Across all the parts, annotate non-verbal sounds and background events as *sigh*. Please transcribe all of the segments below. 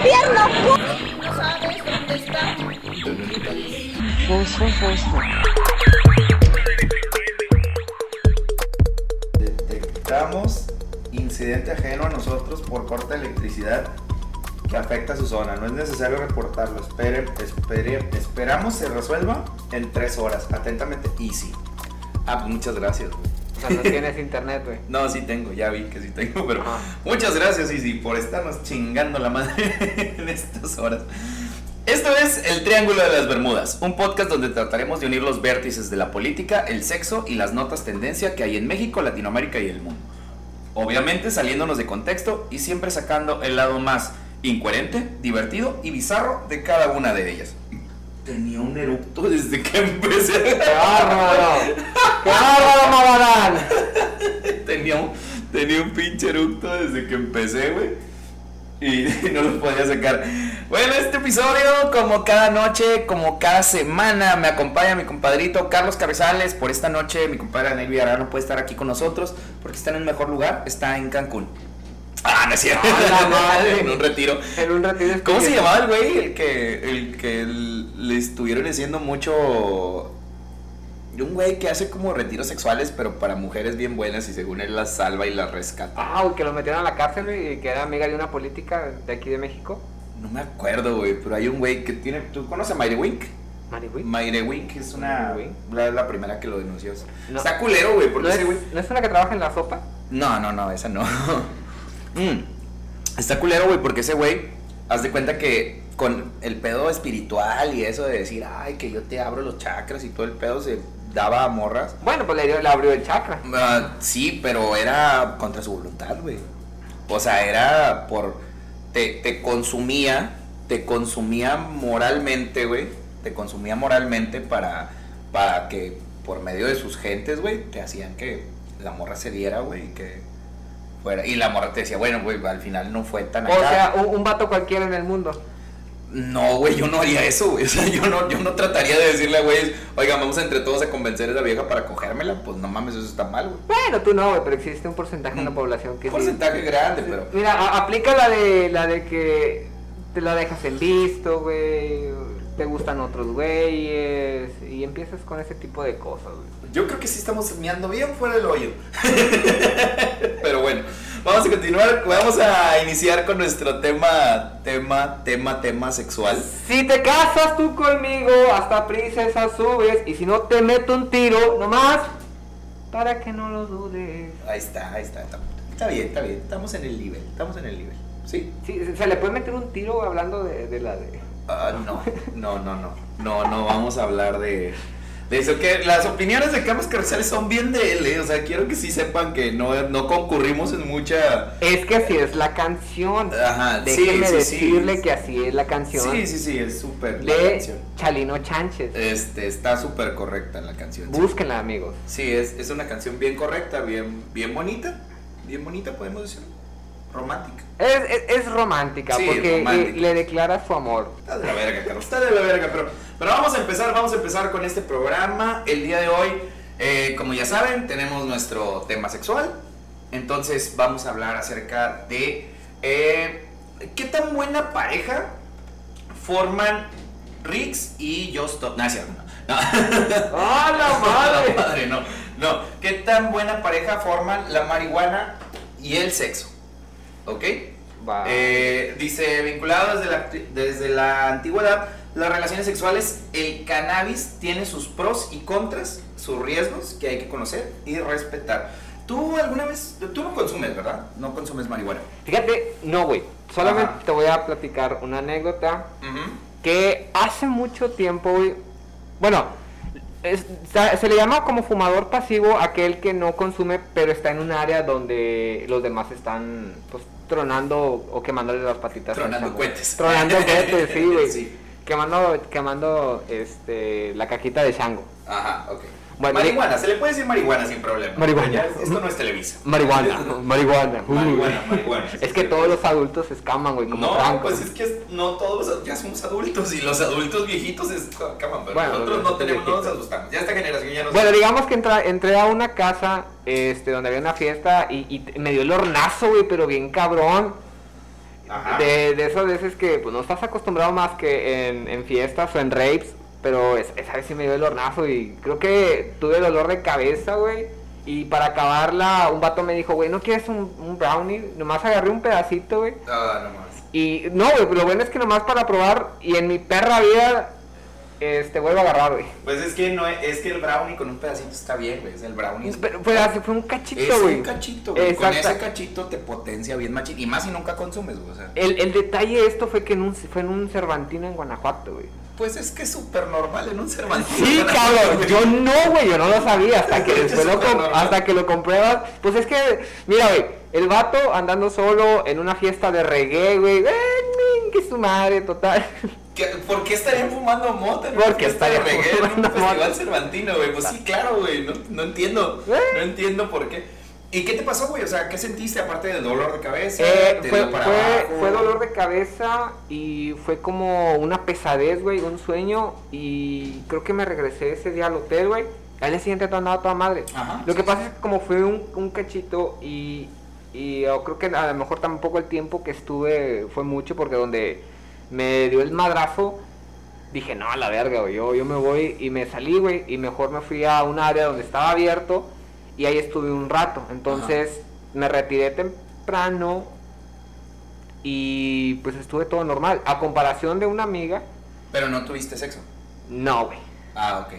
gobierno. No sabes dónde está. Detectamos incidente ajeno a nosotros por corte de electricidad que afecta a su zona. No es necesario reportarlo. Espere, espere, esperamos se resuelva en tres horas. Atentamente, Easy. Ah, pues muchas gracias. No tienes internet, güey. No, sí tengo, ya vi que sí tengo, pero Ah. muchas gracias, Easy, por estarnos chingando la madre *laughs* en estas horas. Esto es El Triángulo de las Bermudas, un podcast donde trataremos de unir los vértices de la política, el sexo y las notas tendencia que hay en México, Latinoamérica y el mundo. Obviamente saliéndonos de contexto y siempre sacando el lado más incoherente, divertido y bizarro de cada una de ellas. Tenía un eructo desde que *laughs* empecé. ¡Qué bárbaro! ¡Qué bárbaro, Magadán! *laughs* tenía, un, tenía un pinche eructo desde que empecé, güey. Y *laughs* no lo podía sacar. Bueno, este episodio, como cada noche, como cada semana, me acompaña mi compadrito Carlos Carrizales. Por esta noche, mi compadre Anel Villarreal no puede estar aquí con nosotros porque está en un mejor lugar, está en Cancún. Ah, no es cierto. ¡A *laughs* la madre! en un retiro. En un retiro ¿Cómo se llamaba el güey? El que, el que le estuvieron haciendo mucho. Un güey que hace como retiros sexuales, pero para mujeres bien buenas y según él las salva y las rescata. Ah, güey, que lo metieron a la cárcel, y que era amiga de una política de aquí de México. No me acuerdo, güey, pero hay un güey que tiene. ¿Tú conoces a Mayre Wink? Güey. Mayre Wink es una. Wink. La, la primera que lo denunció. No. Está culero, güey, ¿No es, ese güey. ¿No es una que trabaja en la sopa? No, no, no, esa no. *laughs* Mm. Está culero, güey, porque ese güey, haz de cuenta que con el pedo espiritual y eso de decir, ay, que yo te abro los chakras y todo el pedo se daba a morras. Bueno, pues le, dio- le abrió el chakra. Ah, sí, pero era contra su voluntad, güey. O sea, era por. Te, te consumía, te consumía moralmente, güey. Te consumía moralmente para, para que por medio de sus gentes, güey, te hacían que la morra se diera, güey, y que fuera. Y la morra te decía, bueno, güey, al final no fue tan O acá. sea, un, un vato cualquiera en el mundo. No, güey, yo no haría eso, güey. *laughs* O sea, yo no, yo no trataría de decirle a güey, oiga, vamos entre todos a convencer a esa vieja para cogérmela. Pues no mames, eso está mal, güey. Bueno, tú no, güey, pero existe un porcentaje en la Mm. población que Un sí. porcentaje grande, pero. Mira, aplica la de la de que te la dejas en visto, güey. Te gustan otros güeyes. Y empiezas con ese tipo de cosas, güey. Yo creo que sí estamos meando bien fuera del hoyo. *laughs* Pero bueno, vamos a continuar. Vamos a iniciar con nuestro tema, tema, tema, tema sexual. Si te casas tú conmigo, hasta princesa subes. Y si no te meto un tiro, nomás. Para que no lo dudes. Ahí está, ahí está. Está, está bien, está bien. Estamos en el nivel. Estamos en el nivel. Sí. Sí, se- le puede meter un tiro hablando de, de la de. Ah, no, no, no, no. No, no vamos a hablar de, de eso. Que las opiniones de Carlos Carrizales son bien de él, ¿eh? O sea, quiero que sí sepan que no, no concurrimos en mucha. Es que así es la canción. Ajá, sí, sí. decirle que así es la canción. Sí, sí, sí, es súper la de canción. Chalino Chánchez. Este, está súper correcta la canción. Búsquenla, amigos. Sí, es, es una canción bien correcta, bien, bien bonita. Bien bonita, podemos decir. Romántica. Es, es, es romántica Sí, porque romántica. eh, le declara su amor. Está de la verga, Carlos. Está de la verga, pero, pero vamos a empezar, vamos a empezar con este programa. El día de hoy, eh, como ya saben, tenemos nuestro tema sexual. Entonces vamos a hablar acerca de eh, qué tan buena pareja forman Rix y Just Stop. No, no. *laughs* No. ¡Ah, la madre! La madre, no. No, ¿qué tan buena pareja forman la marihuana y el sexo? ¿Ok? Va. Eh, dice, vinculado desde la, desde la antigüedad, las relaciones sexuales, el cannabis tiene sus pros y contras, sus riesgos que hay que conocer y respetar. ¿Tú alguna vez, tú no consumes, verdad? No consumes marihuana. Fíjate, no, güey. Solamente Ajá. te voy a platicar una anécdota que hace mucho tiempo, güey. Bueno, es- se le llama como fumador pasivo aquel que no consume, pero está en un área donde los demás están, pues, tronando o quemándole las patitas. Tronando cohetes. Tronando *laughs* cohetes, sí, güey. Sí. Quemando, quemando, este, la cajita de chango. Ajá, ok. Marihuana, se le puede decir marihuana sin problema. Marihuana. Ya, Esto no es Televisa. Marihuana, marihuana. Marihuana, marihuana. Es que todos los adultos se escaman, güey, como No, Franco. pues es que no todos ya somos adultos y los adultos viejitos se escaman, pero Bueno, nosotros no tenemos, no nos asustamos. Ya esta generación ya no Bueno, digamos que entra- entré a una casa este, donde había una fiesta y, y me dio el hornazo, güey, pero bien cabrón. Ajá. De, de esas veces que pues, no estás acostumbrado más que en, en fiestas o en rapes, pero es- esa vez sí me dio el hornazo y creo que tuve dolor de cabeza, güey. Y para acabarla, un vato me dijo, güey, ¿no quieres un, un brownie? Nomás agarré un pedacito, güey. Ah, no más. Y no, güey, lo bueno es que nomás para probar y en mi perra vida, este, vuelvo a agarrar, güey. Pues es que no es, es que el brownie con un pedacito está bien, güey. Es el brownie. es- Pero fue, así, fue un es cachito, güey. un cachito, güey. Con ese cachito te potencia bien machín. Y más si nunca consumes, güey. O sea, El, el detalle de esto fue que en un, fue en un Cervantino en Guanajuato, güey. Pues es que es súper normal en un Cervantino. Sí, cabrón, yo no, güey, yo no lo sabía hasta que Es después lo, hasta que lo compruebas. Pues es que, mira, güey, el vato andando solo en una fiesta de reggae, güey, eh, min, que su madre, total. ¿Qué- ¿Por qué estarían fumando mota en Porque estarían reggae en un fumando festival mota. cervantino, güey? Pues sí, claro, güey. No, no entiendo. ¿Eh? No entiendo por qué. ¿Y qué te pasó, güey? O sea, ¿qué sentiste aparte del dolor de cabeza? Eh, ¿Te fue, para fue, fue dolor de cabeza y fue como una pesadez, güey, un sueño y creo que me regresé ese día al hotel, güey. Al día siguiente andaba toda madre. Ajá, Lo sí, que sí. pasa es que como fue un, un cachito y, y yo creo que a lo mejor tampoco el tiempo que estuve fue mucho porque donde me dio el madrazo dije, no, a la verga, güey, yo, yo me voy y me salí, güey, y mejor me fui a un área donde estaba abierto y ahí estuve un rato. Entonces me retiré temprano y pues estuve todo normal. A comparación de una amiga, Pero no tuviste sexo. no, güey. Ah, ok.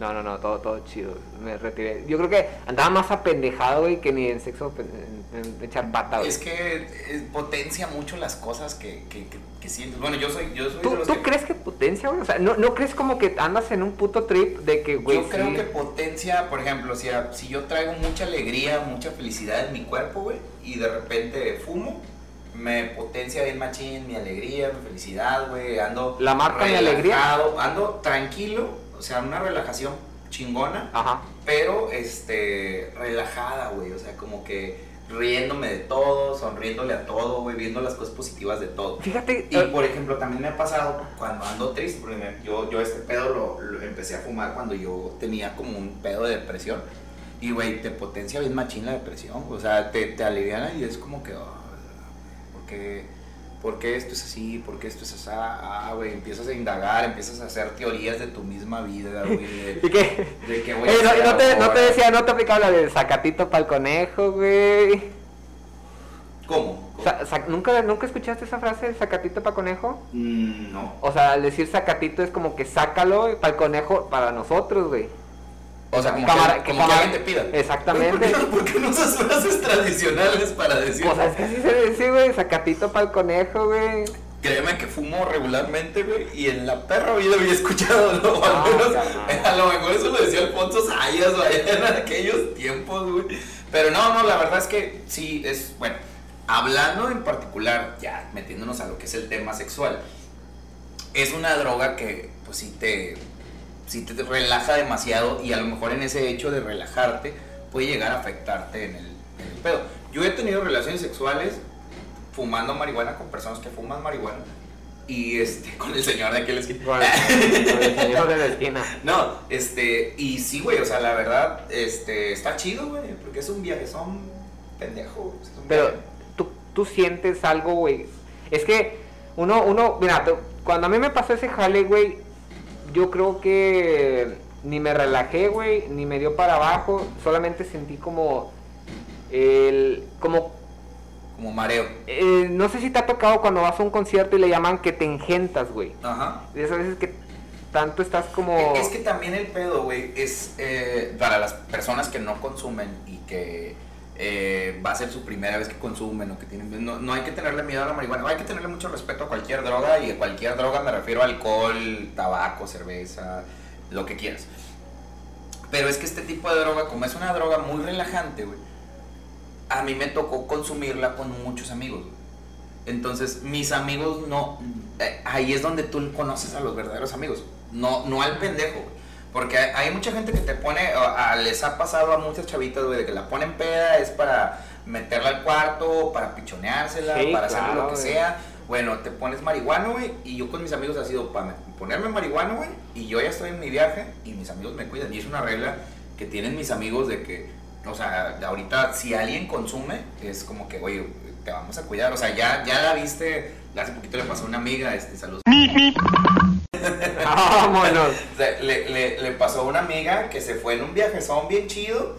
No, no, no, todo, todo chido. Me retiré. Yo creo que andaba más apendejado, güey, que ni en sexo en, en- en echar pata, güey. Es que eh, potencia mucho las cosas que, que, que, que sientes. Bueno, yo soy, yo soy ¿Tú, de los tú que... crees que potencia, güey? O sea, ¿no, ¿no crees como que andas en un puto trip de que, güey, yo creo sí? que potencia, por ejemplo, si, si yo traigo mucha alegría, mucha felicidad en mi cuerpo, güey, y de repente fumo, me potencia bien machín mi alegría, mi felicidad, güey, ando ¿La marca mi alegría? ando tranquilo, o sea, una relajación chingona, Ajá. pero este relajada, güey, o sea, como que riéndome de todo, sonriéndole a todo, güey, viendo las cosas positivas de todo. Fíjate, Y eh, por ejemplo, también me ha pasado cuando ando triste, porque me- yo, yo este pedo lo, lo empecé a fumar cuando yo tenía como un pedo de depresión. Y, güey, te potencia bien machín la depresión, o sea, te, te aliviana y es como que, oh, ¿por qué, por qué esto es así? ¿Por qué esto es así? Ah, güey, empiezas a indagar, empiezas a hacer teorías de tu misma vida, güey, de, *laughs* ¿y qué? de a Eh, no, te, no ahora. te decía, no te aplicaba la de sacatito para el conejo, güey. ¿Cómo? ¿Cómo? Sa- ¿nunca, ¿Nunca escuchaste esa frase de sacatito para conejo? Mm, no. O sea, al decir sacatito es como que sácalo para el conejo para nosotros, güey. O sea, como, que, como que alguien te pida. Exactamente. ¿Por qué, no, por qué no usas frases tradicionales para decir? Pues es que así se dice, güey, sacatito para el conejo, güey. Créeme que fumo regularmente, güey, y en la perra vida había escuchado, ¿no? Ah, al menos, carnal. a lo mejor eso lo decía Alfonso Sayas, o allá en aquellos tiempos, güey. Pero no, no, la verdad es que sí, es, bueno, hablando en particular, ya metiéndonos a lo que es el tema sexual, es una droga que, pues sí te, sí te relaja demasiado y a lo mejor en ese hecho de relajarte puede llegar a afectarte en el, en el pedo. Yo he tenido relaciones sexuales fumando marihuana con personas que fuman marihuana y este *laughs* con el señor de aquel esquina. Con el, con el señor de la esquina. *laughs* No, este, y sí, güey, o sea, la verdad, este, está chido, güey, porque es un viaje, son pendejo, güey, es un Pero viaje. tú, tú sientes algo, güey. Es que uno, uno, mira, cuando a mí me pasó ese jale, güey, yo creo que ni me relajé, güey, ni me dio para abajo, solamente sentí como el, como, como mareo. eh, no sé si te ha tocado cuando vas a un concierto y le llaman que te engentas, güey. Ajá. De esas veces que tanto estás como... Es que también el pedo, güey, es eh, para las personas que no consumen y que eh, va a ser su primera vez que consumen o que tienen... No, no hay que tenerle miedo a la marihuana, hay que tenerle mucho respeto a cualquier droga y a cualquier droga me refiero a alcohol, tabaco, cerveza, lo que quieras. Pero es que este tipo de droga, como es una droga muy relajante, a mí me tocó consumirla con muchos amigos. Entonces, mis amigos no. eh, ahí es donde tú conoces a los verdaderos amigos. No, no al pendejo. Porque hay, mucha gente que te pone. a- a- les ha pasado a muchas chavitas, güey, de que la ponen peda es para meterla al cuarto, para pichoneársela, Sí, para hacer claro, lo que güey. sea. Bueno, te pones marihuana, güey. Y yo con mis amigos ha sido para ponerme marihuana, güey. Y yo ya estoy en mi viaje y mis amigos me cuidan. Y es una regla que tienen mis amigos de que, o sea, ahorita si alguien consume, es como que, oye, te vamos a cuidar. O sea, ya, ya la viste, hace poquito le pasó a una amiga, este, saludos. Vámonos. *laughs* O sea, le, le, le pasó a una amiga que se fue en un viajezón bien chido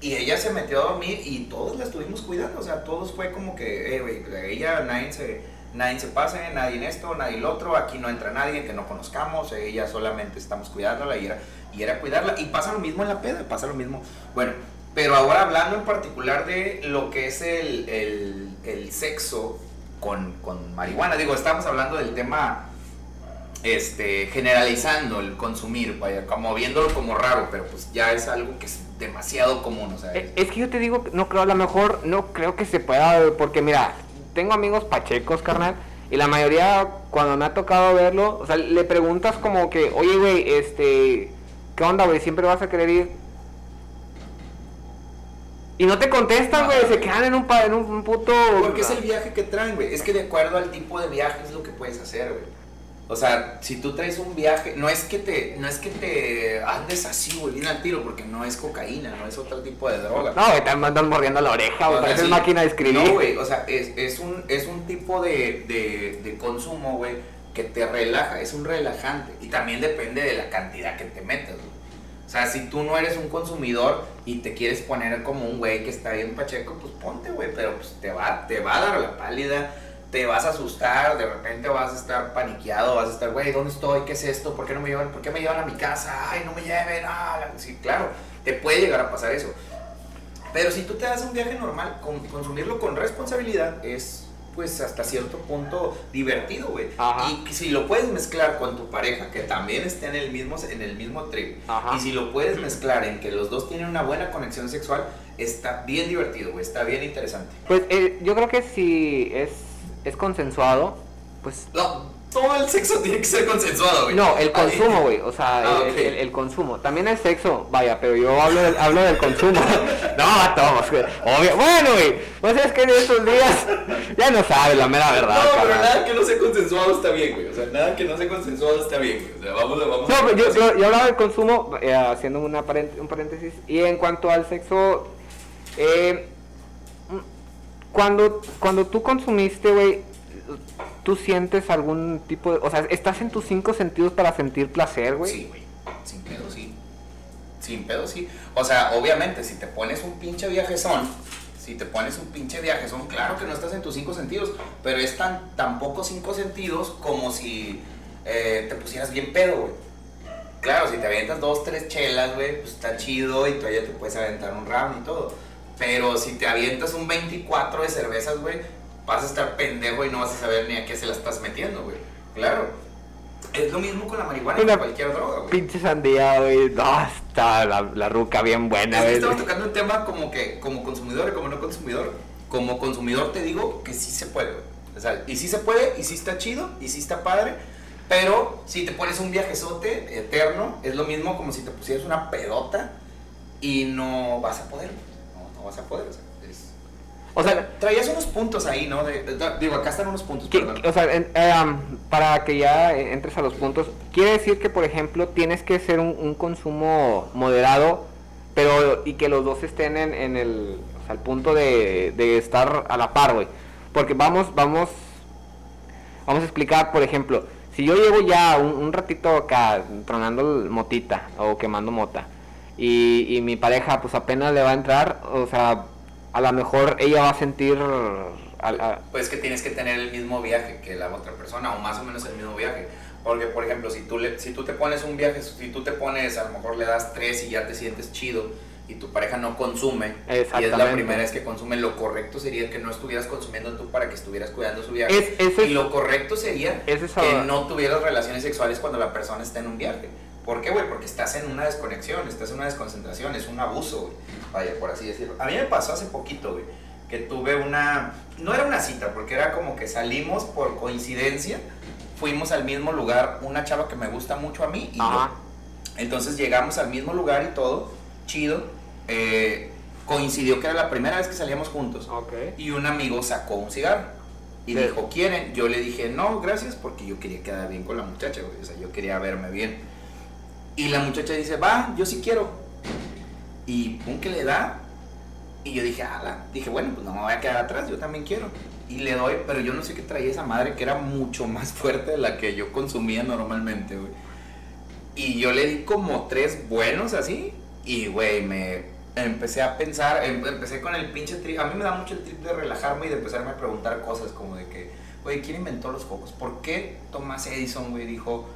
y ella se metió a dormir y todos la estuvimos cuidando. O sea, todos fue como que, eh, güey, ella, nadie se, nadie se pase, nadie en esto, nadie en lo otro, aquí no entra nadie que no conozcamos, ella solamente estamos cuidándola y era, y era cuidarla. Y pasa lo mismo en la peda, pasa lo mismo. Bueno, pero ahora hablando en particular de lo que es el, el, el sexo con, con marihuana, digo, estamos hablando del tema este, generalizando el consumir, vaya, como viéndolo como raro, pero pues ya es algo que es demasiado común, o sea, Eh, Es que yo te digo, no creo, a lo mejor no creo que se pueda, porque mira, tengo amigos pachecos, carnal, y la mayoría, cuando me ha tocado verlo, o sea, le preguntas como que, oye, güey, este, ¿qué onda, güey? ¿Siempre vas a querer ir? Y no te contestan, güey, se quedan en un, en un puto... Porque es el viaje que traen, güey. Es que de acuerdo al tipo de viaje es lo que puedes hacer, güey. O sea, si tú traes un viaje, no es que te, no es que te andes así, güey, al tiro, porque no es cocaína, no es otro tipo de droga. No, güey, te andan mordiendo la oreja, güey, pareces sí. máquina de escribir. No, güey, o sea, es, es, un, es un tipo de, de, de consumo, güey, que te relaja, es un relajante. Y también depende de la cantidad que te metas, güey. O sea, si tú no eres un consumidor y te quieres poner como un güey que está bien pacheco, pues ponte, güey, pero pues te va, te va a dar la pálida, te vas a asustar, de repente vas a estar paniqueado, vas a estar, güey, ¿dónde estoy? ¿Qué es esto? ¿Por qué no me llevan? ¿Por qué me llevan a mi casa? Ay, no me lleven, ah, sí, claro, te puede llegar a pasar eso. Pero si tú te das un viaje normal, con- consumirlo con responsabilidad es pues hasta cierto punto divertido, güey. Y si lo puedes mezclar con tu pareja, que también esté en el mismo, en el mismo trip, Ajá. y si lo puedes mezclar en que los dos tienen una buena conexión sexual, está bien divertido, güey, está bien interesante. Pues eh, yo creo que si es, es consensuado, pues No, todo el sexo tiene que ser consensuado, güey. No, el consumo, güey. O sea, Ah, el, ok. el- el consumo. También el sexo, vaya, pero yo hablo del, hablo del consumo. *laughs* no, todos, güey. Obvio. Bueno, güey. Pues es que en estos días ya no sabes la mera verdad. No, pero nada que no sea consensuado está bien, güey. O sea, nada que no sea consensuado está bien, güey. O sea, vamos, vamos. No, a- pero yo, yo, yo hablaba del consumo, eh, haciendo una un paréntesis. Y en cuanto al sexo, eh, mm, cuando, cuando tú consumiste, güey, tú sientes algún tipo de. O sea, estás en tus cinco sentidos para sentir placer, güey. Sí, güey. Sin pedo, sí. Sin pedo, sí. O sea, obviamente, si te pones un pinche viajezón, si te pones un pinche viajezón, claro que no estás en tus cinco sentidos, pero es tan, tan poco cinco sentidos como si eh, te pusieras bien pedo, güey. Claro, si te avientas dos, tres chelas, güey, pues está chido y todavía te puedes aventar un round y todo. Pero si te avientas un 24 de cervezas, güey, vas a estar pendejo y no vas a saber ni a qué se la estás metiendo, güey. Claro. Es lo mismo con la marihuana Una con cualquier droga, güey. Pinche sandía, güey. No, está la, la ruca bien buena, Es que güey. estamos tocando un tema como que como consumidor y como no consumidor. Como consumidor te digo que sí se puede, güey. O sea, y sí se puede, y sí está chido, y sí está padre. Pero si te pones un viajezote eterno, es lo mismo como si te pusieras una pedota y no vas a poder, güey. No, no vas a poder. O sea, O sea, traías unos puntos ahí, ¿no? De- de- digo, acá están unos puntos, que- o sea en- am, para que ya entres a los puntos, quiere decir que, por ejemplo, tienes que ser un, un consumo moderado, pero y que los dos estén en, en el, o sea, el punto de, de estar a la par, güey. Porque vamos, vamos, vamos a explicar, por ejemplo, si yo llevo ya un, un ratito acá tronando motita o quemando mota y, y mi pareja pues apenas le va a entrar, o sea, a lo mejor ella va a sentir... Pues que tienes que tener el mismo viaje que la otra persona, o más o menos el mismo viaje. Porque, por ejemplo, si tú, le, si tú te pones un viaje, si tú te pones, a lo mejor le das tres y ya te sientes chido, y tu pareja no consume, y es la primera vez que consume, lo correcto sería que no estuvieras consumiendo tú para que estuvieras cuidando su viaje. Es- y lo correcto sería es que no tuvieras relaciones sexuales cuando la persona está en un viaje. ¿Por qué, güey? Porque estás en una desconexión, estás en una desconcentración, es un abuso, güey. Vaya, por así decirlo. A mí me pasó hace poquito, güey, que tuve una... No era una cita, porque era como que salimos por coincidencia, fuimos al mismo lugar, una chava que me gusta mucho a mí y yo. Ajá. Entonces llegamos al mismo lugar y todo, chido. eh, coincidió que era la primera vez que salíamos juntos. Ok. Y un amigo sacó un cigarro. Y Sí. dijo, ¿quieren? Yo le dije, no, gracias, porque yo quería quedar bien con la muchacha, güey. O sea, yo quería verme bien. Y la muchacha dice, va, yo sí quiero. Y pum, que le da. Y yo dije, ala, dije, bueno, pues no me voy a quedar atrás, yo también quiero. Y le doy, pero yo no sé qué traía esa madre que era mucho *laughs* más fuerte de la que yo consumía normalmente, güey. Y yo le di como tres buenos así. Y, güey, me empecé a pensar, em- empecé con el pinche trip. A mí me da mucho el trip de relajarme y de empezarme a preguntar cosas como de que, güey, ¿quién inventó los focos? ¿Por qué Thomas Edison, güey, dijo,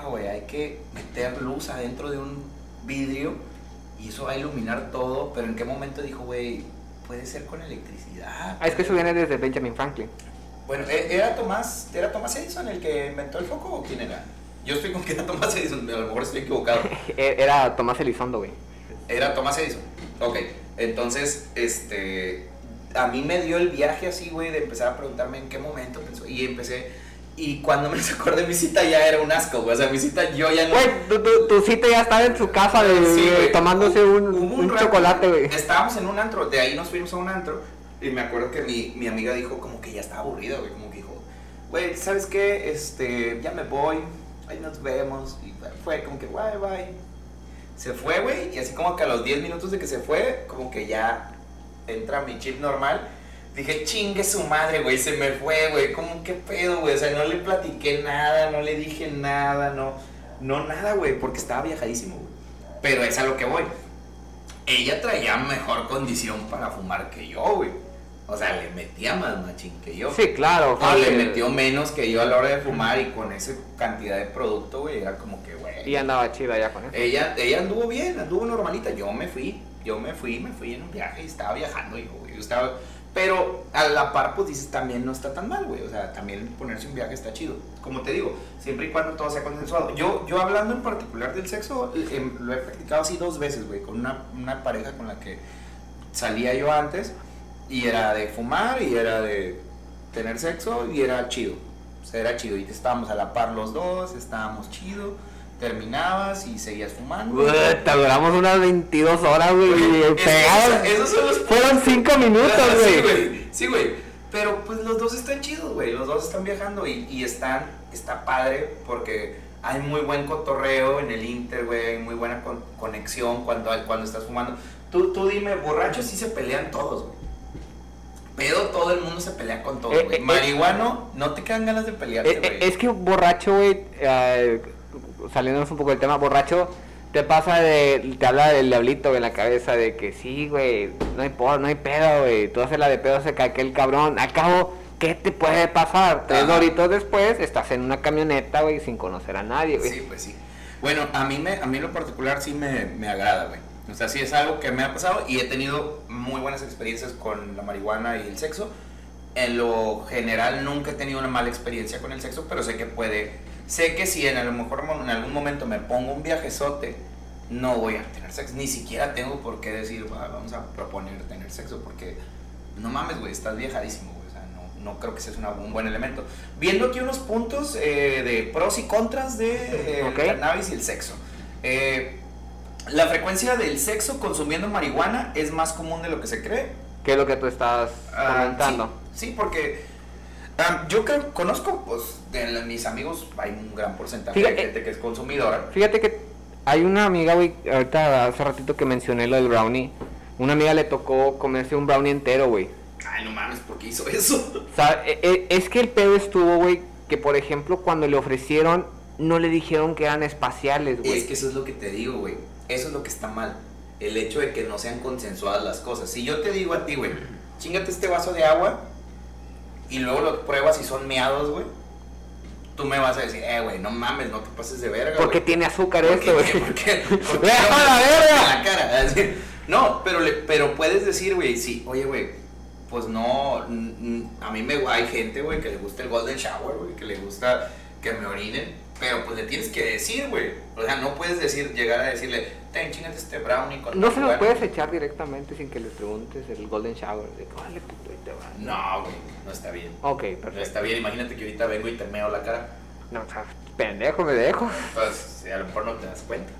ah, güey, hay que meter luz adentro de un vidrio y eso va a iluminar todo? Pero ¿en qué momento dijo, güey, puede ser con electricidad? Ah, es que eso viene desde Benjamin Franklin. Bueno, ¿e- ¿era Tomás, ¿era Tomás Edison el que inventó el foco o quién era? Yo estoy con que era Tomás Edison, a lo mejor estoy equivocado. *laughs* E- Era Tomás Elizondo, güey. Era Tomás Edison. Ok, entonces, este, a mí me dio el viaje así, güey, de empezar a preguntarme en qué momento pensó. Y empecé, y cuando me *laughs* acordé mi cita ya era un asco, güey. O sea, mi cita yo ya no... Güey, tu, tu, tu cita ya estaba en su casa de, Sí, güey. tomándose un, un rato- chocolate, güey. Estábamos en un antro, de ahí nos fuimos a un antro. Y me acuerdo que mi, mi amiga dijo como que ya estaba aburrida, güey. Como que dijo, güey, ¿sabes qué? Este, ya me voy, ahí nos vemos. Y fue como que, bye, bye. Se fue, güey, y así como que a los 10 minutos de que se fue, como que ya entra mi chip normal. Dije, chingue su madre, güey, se me fue, güey, como qué pedo, güey. O sea, no le platiqué nada, no le dije nada, no, no nada, güey, porque estaba viajadísimo, güey. Pero es a lo que voy. Ella traía mejor condición para fumar que yo, güey. O sea, le metía más machín que yo. Sí, claro. O le metió menos que yo a la hora de fumar y con esa cantidad de producto, güey, era como que, güey. Y andaba chida ya con eso. Ella, ella anduvo bien, anduvo normalita. Yo me fui, yo me fui, me fui en un viaje y estaba viajando, yo, güey. Yo estaba, pero a la par, pues dices, también no está tan mal, güey. O sea, también ponerse un viaje está chido. Como te digo, siempre y cuando todo sea consensuado. Yo, yo hablando en particular del sexo, em, lo he practicado así dos veces, güey, con una, una pareja con la que salía yo antes. Y era de fumar y era de tener sexo y era chido. O sea, era chido. Y estábamos a la par los dos, estábamos chido. Terminabas y seguías fumando. Puta, duramos unas 22 horas, güey. pegados. esos- esos son los Fueron 5 minutos, Sí, güey. Sí, güey. Pero pues los dos están chidos, güey. Los dos están viajando y, y están, está padre porque hay muy buen cotorreo en el Inter, güey. Hay muy buena con- conexión cuando, cuando estás fumando. Tú, tú dime, borrachos sí se pelean todos, güey. Pero todo el mundo se pelea con todo, Eh, güey. eh, Marihuano, no te quedan ganas de pelearte, Eh, güey. eh, es que borracho, güey, eh, saliéndonos un poco del tema, borracho te pasa de, te habla del diablito en la cabeza de que sí, güey, no hay por, no hay pedo, güey, tú haces la de pedo se cae aquel cabrón, al cabo, ¿qué te puede pasar? Tres doritos después estás en una camioneta, güey, sin conocer a nadie, güey. Sí, pues sí. Bueno, a mí, me, a mí en lo particular sí me, me agrada, güey. O sea, sí es algo que me ha pasado y he tenido muy buenas experiencias con la marihuana y el sexo. En lo general nunca he tenido una mala experiencia con el sexo, pero sé que puede... Sé que si en a lo mejor en algún momento me pongo un viajezote, no voy a tener sexo. Ni siquiera tengo por qué decir, "Va, vamos a proponer tener sexo, porque no mames, güey, estás viajadísimo, güey. O sea, no, no creo que ese una- un buen elemento. Viendo aquí unos puntos eh, de pros y contras de eh, Ok. el cannabis y el sexo. Eh, la frecuencia del sexo consumiendo marihuana es más común de lo que se cree. ¿Qué es lo que tú estás Ah, comentando? sí, sí, porque yo creo, conozco, pues, de mis amigos hay un gran porcentaje Fíjate- de gente que es consumidora. Fíjate que hay una amiga, güey, ahorita hace ratito que mencioné lo del brownie, una amiga le tocó comerse un brownie entero, güey. Ay, no mames, ¿por qué hizo eso? E- e- es que el pedo estuvo, güey, que por ejemplo cuando le ofrecieron, no le dijeron que eran espaciales, güey. Es que eso es lo que te digo, güey. Eso es lo que está mal. El hecho de que no sean consensuadas las cosas. Si yo te digo a ti, güey, chingate este vaso de agua y luego lo pruebas y son meados, güey. Tú me vas a decir, eh, güey, no mames, no te pases de verga, Porque tiene azúcar ¿Por esto, güey. ¿Por qué? *laughs* ¿Por qué ¡Deja no la dices verga! en la cara? Así. No, pero, le, pero puedes decir, güey, sí, oye, güey, pues no, n- a mí me hay gente, güey, que le gusta el golden shower, güey, que le gusta que me orinen, pero pues le tienes que decir, güey. O sea, no puedes decir, llegar a decirle, ten, chingate este brownie con No se lo marihuana". puedes echar directamente sin que le preguntes el golden shower. De que, "Órale, puto, ahí te va". No, güey, no está bien. Ok, No perfecto. está bien, imagínate que ahorita vengo y te meo la cara. No, o sea, pendejo, me dejo. Pues a lo mejor no te das cuenta.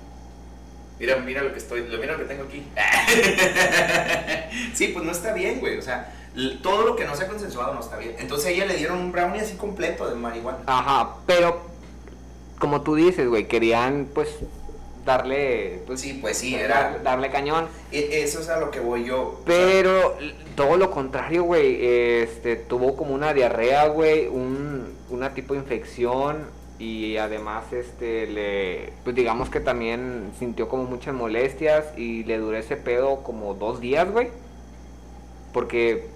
Mira, mira lo que estoy, lo mira lo que tengo aquí. *laughs* sí, pues no está bien, güey. O sea, todo lo que no sea consensuado no está bien. Entonces a ella le dieron un brownie así completo de marihuana. Ajá, pero como tú dices, güey, querían pues darle, pues, Sí, pues sí, era. darle cañón. e- Eso es a lo que voy yo. Pero todo lo contrario, güey, este, tuvo como una diarrea, güey, un, una tipo de infección y además, este, le, pues digamos que también sintió como muchas molestias y le duró ese pedo como dos días, güey. Porque,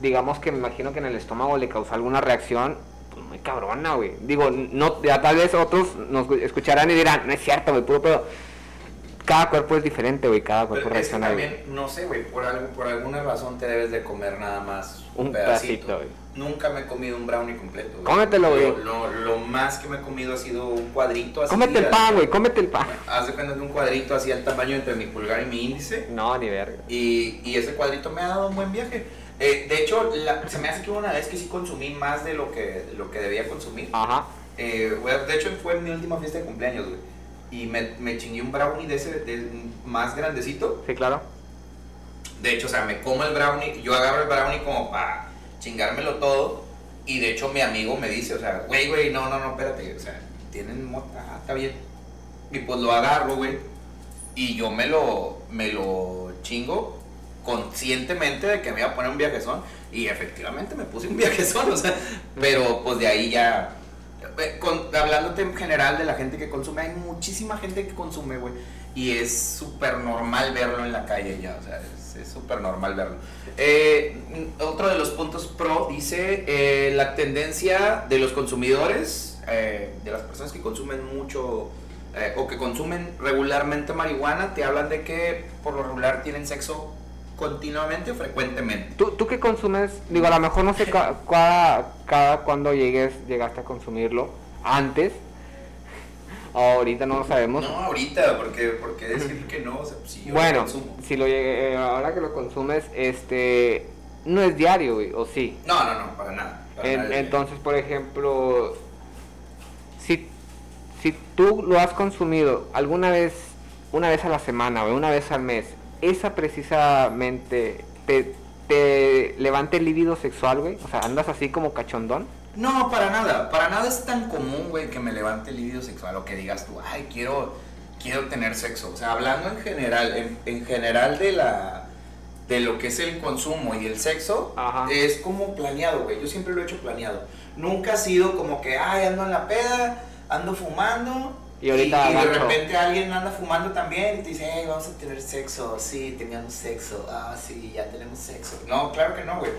digamos que me imagino que en el estómago le causó alguna reacción, pues muy cabrona, güey. Digo, no, ya tal vez otros nos escucharán y dirán, no es cierto, güey, puro pedo. Cada cuerpo es diferente, güey, cada cuerpo Pero es que reacciona, también, no sé, güey, por, algo, por alguna razón te debes de comer nada más un, Un pedacito. güey. Nunca me he comido un brownie completo. güey. Cómetelo, güey. Lo, lo- lo más que me he comido ha sido un cuadrito así. Cómete el pan, güey, cómete el pan. Haz de cuenta de un cuadrito así al tamaño entre mi pulgar y mi índice. No, ni verga. Y, y ese cuadrito me ha dado un buen viaje. Eh, de hecho, la- se me hace que una vez que sí consumí más de lo que, lo que debía consumir. Ajá. Eh, de hecho, fue mi última fiesta de cumpleaños, güey. Y me, me chingué un brownie de ese de, más grandecito. Sí, claro. De hecho, o sea, me como el brownie, yo agarro el brownie como para chingármelo todo. Y de hecho, mi amigo me dice, o sea, güey, güey, no, no, no, espérate, o sea, tienen mota, ah, está bien. Y pues lo agarro, güey. Y yo me lo, me lo chingo conscientemente de que me iba a poner un viajezón. Y efectivamente me puse un *laughs* viajezón, o sea, pero pues de ahí ya. eh, Con, hablándote en general de la gente que consume, hay muchísima gente que consume, güey. Y es súper normal verlo en la calle ya, o sea, es- súper normal verlo. Eh, otro de los puntos pro dice eh, la tendencia de los consumidores, eh, de las personas que consumen mucho eh, o que consumen regularmente marihuana, te hablan de que por lo regular tienen sexo continuamente o frecuentemente. ¿Tú, ¿Tú qué consumes? Digo, a lo mejor no sé ca- *laughs* cada, cada cuando llegues, llegaste a consumirlo. Antes. Ahorita no lo sabemos. No, ahorita, porque, porque decir que no, o sea, si yo lo bueno, consumo. si lo llegué, eh, ahora que lo consumes, este, no es diario, güey, o sí. No, no, no, para nada. para En- nada. entonces, por ejemplo, si, si tú lo has consumido alguna vez, una vez a la semana o una vez al mes, esa precisamente te, te levanta el libido sexual, güey. O sea, andas así como cachondón. No, para nada. Para nada es tan común, güey, que me levante el libido sexual o que digas tú, ay, quiero, quiero tener sexo. O sea, hablando en general, en, en general de la de lo que es el consumo y el sexo, Ajá. es como planeado, güey. Yo siempre lo he hecho planeado. Nunca ha sido como que, ay, ando en la peda, ando fumando. Y ahorita y, de gancho. repente alguien anda fumando también y te dice, hey, vamos a tener sexo. Sí, teníamos sexo. Ah, sí, ya tenemos sexo. No, claro que no, güey.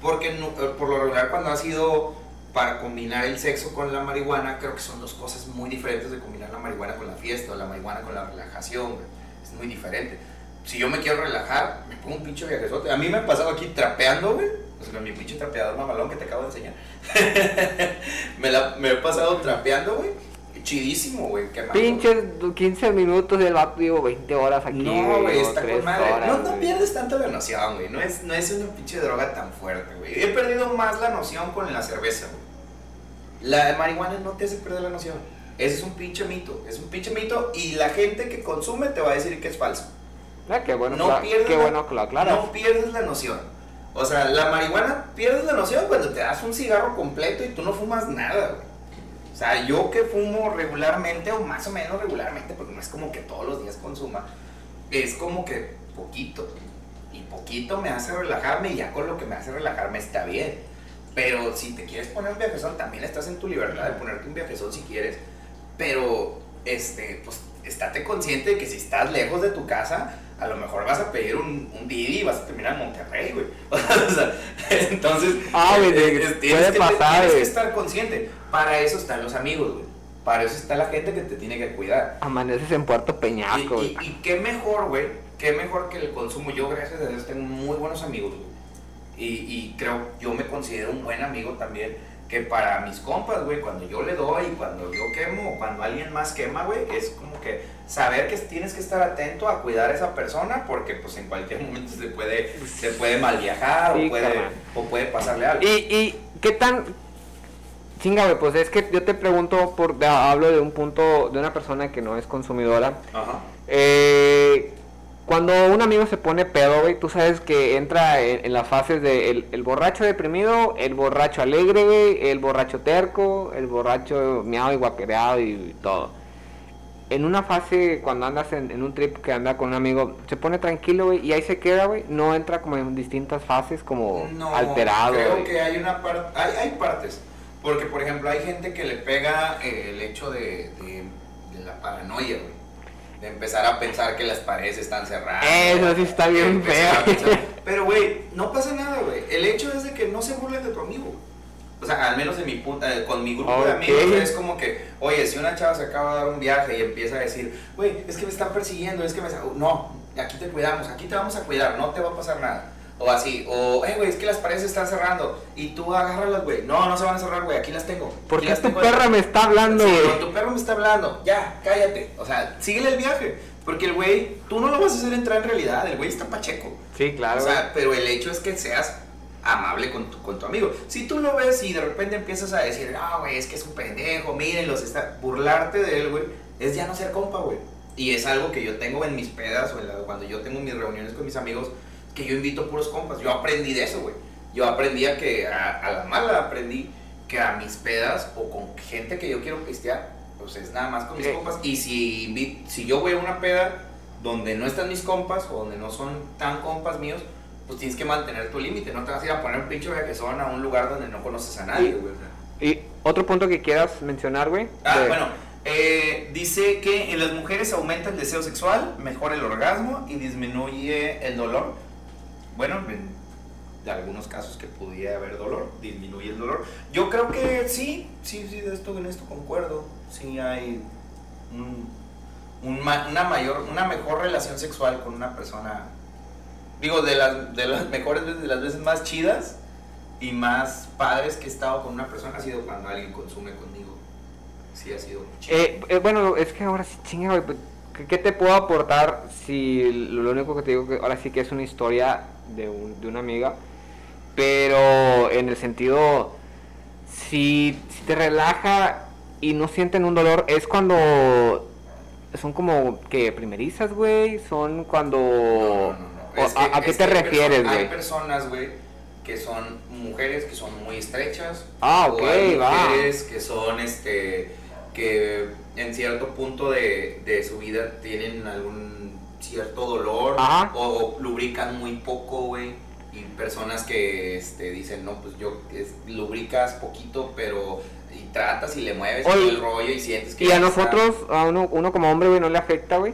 Porque no- eh, por lo regular cuando ha sido para combinar el sexo con la marihuana, creo que son dos cosas muy diferentes de combinar la marihuana con la fiesta o la marihuana con la relajación, güey. Es muy diferente. Si yo me quiero relajar, me pongo un pinche viajezote. A mí me ha pasado aquí trapeando, güey. O sea, con mi pinche trapeador mamalón que te acabo de enseñar. *laughs* me, la, me he pasado trapeando, güey. Chidísimo, güey. quemando. Pinches 15 minutos del vato, digo 20 horas aquí. No, güey, está con madre. horas, no, no pierdes tanto la noción, güey. No es, no es una pinche droga tan fuerte, güey. He perdido más la noción con la cerveza, güey. La marihuana no te hace perder la noción. Ese es un pinche mito. Es un pinche mito y la gente que consume te va a decir que es falso. Ah, qué bueno, no pierdes qué la- bueno que lo aclaras. No pierdes la noción. O sea, la marihuana pierdes la noción cuando te das un cigarro completo y tú no fumas nada, güey. Sea, yo que fumo regularmente o más o menos regularmente, porque no es como que todos los días consuma, es como que poquito. Y poquito me hace relajarme y ya con lo que me hace relajarme está bien. Pero si te quieres poner un viajezón, también estás en tu libertad de ponerte un viajezón si quieres. Pero, este, pues, estate consciente de que si estás lejos de tu casa, a lo mejor vas a pedir un, un Didi y vas a terminar en Monterrey, güey. *laughs* O sea, entonces, Ah, güey, eh, de- eh, tienes, puede que, pasar, tienes que güey. estar consciente. Para eso están los amigos, güey. Para eso está la gente que te tiene que cuidar. Amaneces en Puerto Y, Peñasco, güey. y- y qué mejor, güey, qué mejor que el consumo. Yo, gracias a Dios, tengo muy buenos amigos, güey. Y, y creo, yo me considero un buen amigo también. Que para mis compas, güey, cuando yo le doy, cuando yo quemo, cuando alguien más quema, güey, es como que saber que tienes que estar atento a cuidar a esa persona porque pues en cualquier *laughs* momento se puede, se puede mal viajar Sí, o, puede, o puede pasarle algo. ¿Y, y qué tan... Chinga, güey, pues es que yo te pregunto, por, de- hablo de un punto, de una persona que no es consumidora. Ajá. Eh, cuando un amigo se pone pedo, güey, tú sabes que entra en, en las fases de el, el borracho deprimido, el borracho alegre, güey, el borracho terco, el borracho miado y guaquereado y, todo. en una fase, cuando andas en, en un trip que anda con un amigo, se pone tranquilo, güey, y ahí se queda, güey. No entra como en distintas fases, como No, alterado, Creo que hay una parte, hay, hay partes. Porque, por ejemplo, hay gente que le pega eh, el hecho de, de- de la paranoia, güey. De empezar a pensar que las paredes están cerradas. Eso sí está bien feo. *laughs* Pero, güey, no pasa nada, güey. El hecho es de que no se burlen de tu amigo. O sea, al menos de mi pu- eh, con mi grupo de Ok. amigos es como que, oye, si una chava se acaba de dar un viaje y empieza a decir, güey, es que me están persiguiendo, es que me... sa-". No, aquí te cuidamos, aquí te vamos a cuidar, no te va a pasar nada. O así, o, eh, güey, es que las paredes se están cerrando y tú agárralas, güey. No, no se van a cerrar, güey, aquí las tengo. ¿Por qué tu perra me está hablando, Sí, güey? o tu perro me está hablando, ya, cállate. O sea, síguele el viaje. Porque el güey, tú no lo vas a hacer entrar en realidad, el güey está pacheco. Sí, claro, O sea, pero el hecho es que seas amable con tu, con tu amigo. Si tú lo ves y de repente empiezas a decir, no, güey, es que es un pendejo, mírenlos, está, burlarte de él, güey, es ya no ser compa, güey. Y es algo que yo tengo en mis pedas o en la- cuando yo tengo mis reuniones con mis amigos, que yo invito puros compas. Yo aprendí de eso, güey. Yo aprendí a que, a, a la mala aprendí que a mis pedas o con gente que yo quiero pistear, pues es nada más con mis Sí. compas. Y si, si yo voy a una peda donde no están mis compas o donde no son tan compas míos, pues tienes que mantener tu límite. No te vas a ir a poner un pinche viajesón a un lugar donde no conoces a nadie, güey. Y otro punto que quieras mencionar, güey. Ah, de- bueno. eh, dice que en las mujeres aumenta el deseo sexual, mejora el orgasmo y disminuye el dolor. Bueno, en de algunos casos que pudiera haber dolor, disminuye el dolor. Yo creo que sí, sí, sí, de esto, en esto concuerdo. Sí hay un- un una mayor, una mejor relación sexual con una persona. Digo, de las, de las mejores veces, de las veces más chidas y más padres que he estado con una persona ha sido cuando alguien consume conmigo. Sí, ha sido. Eh, eh, bueno, es que ahora sí, chinga, güey. pues, ¿Qué, qué te puedo aportar si lo único que te digo que ahora sí que es una historia de, un- de una amiga? Pero en el sentido, si, si te relaja y no sienten un dolor, es cuando son como que primerizas, güey. Son cuando. No, no, no. o Es a, que- a qué te refieres, perso- Hay güey? personas, güey, que son mujeres que son muy estrechas. Ah, o ok, va. mujeres que son, este, que en cierto punto de, de su vida tienen algún cierto dolor Ajá. o, lubrican muy poco, güey. Y personas que este, dicen, no, pues yo es- lubricas poquito, pero y tratas y le mueves Oye, todo el rollo y sientes que Y a está. nosotros, a uno, uno como hombre, güey, no le afecta, güey.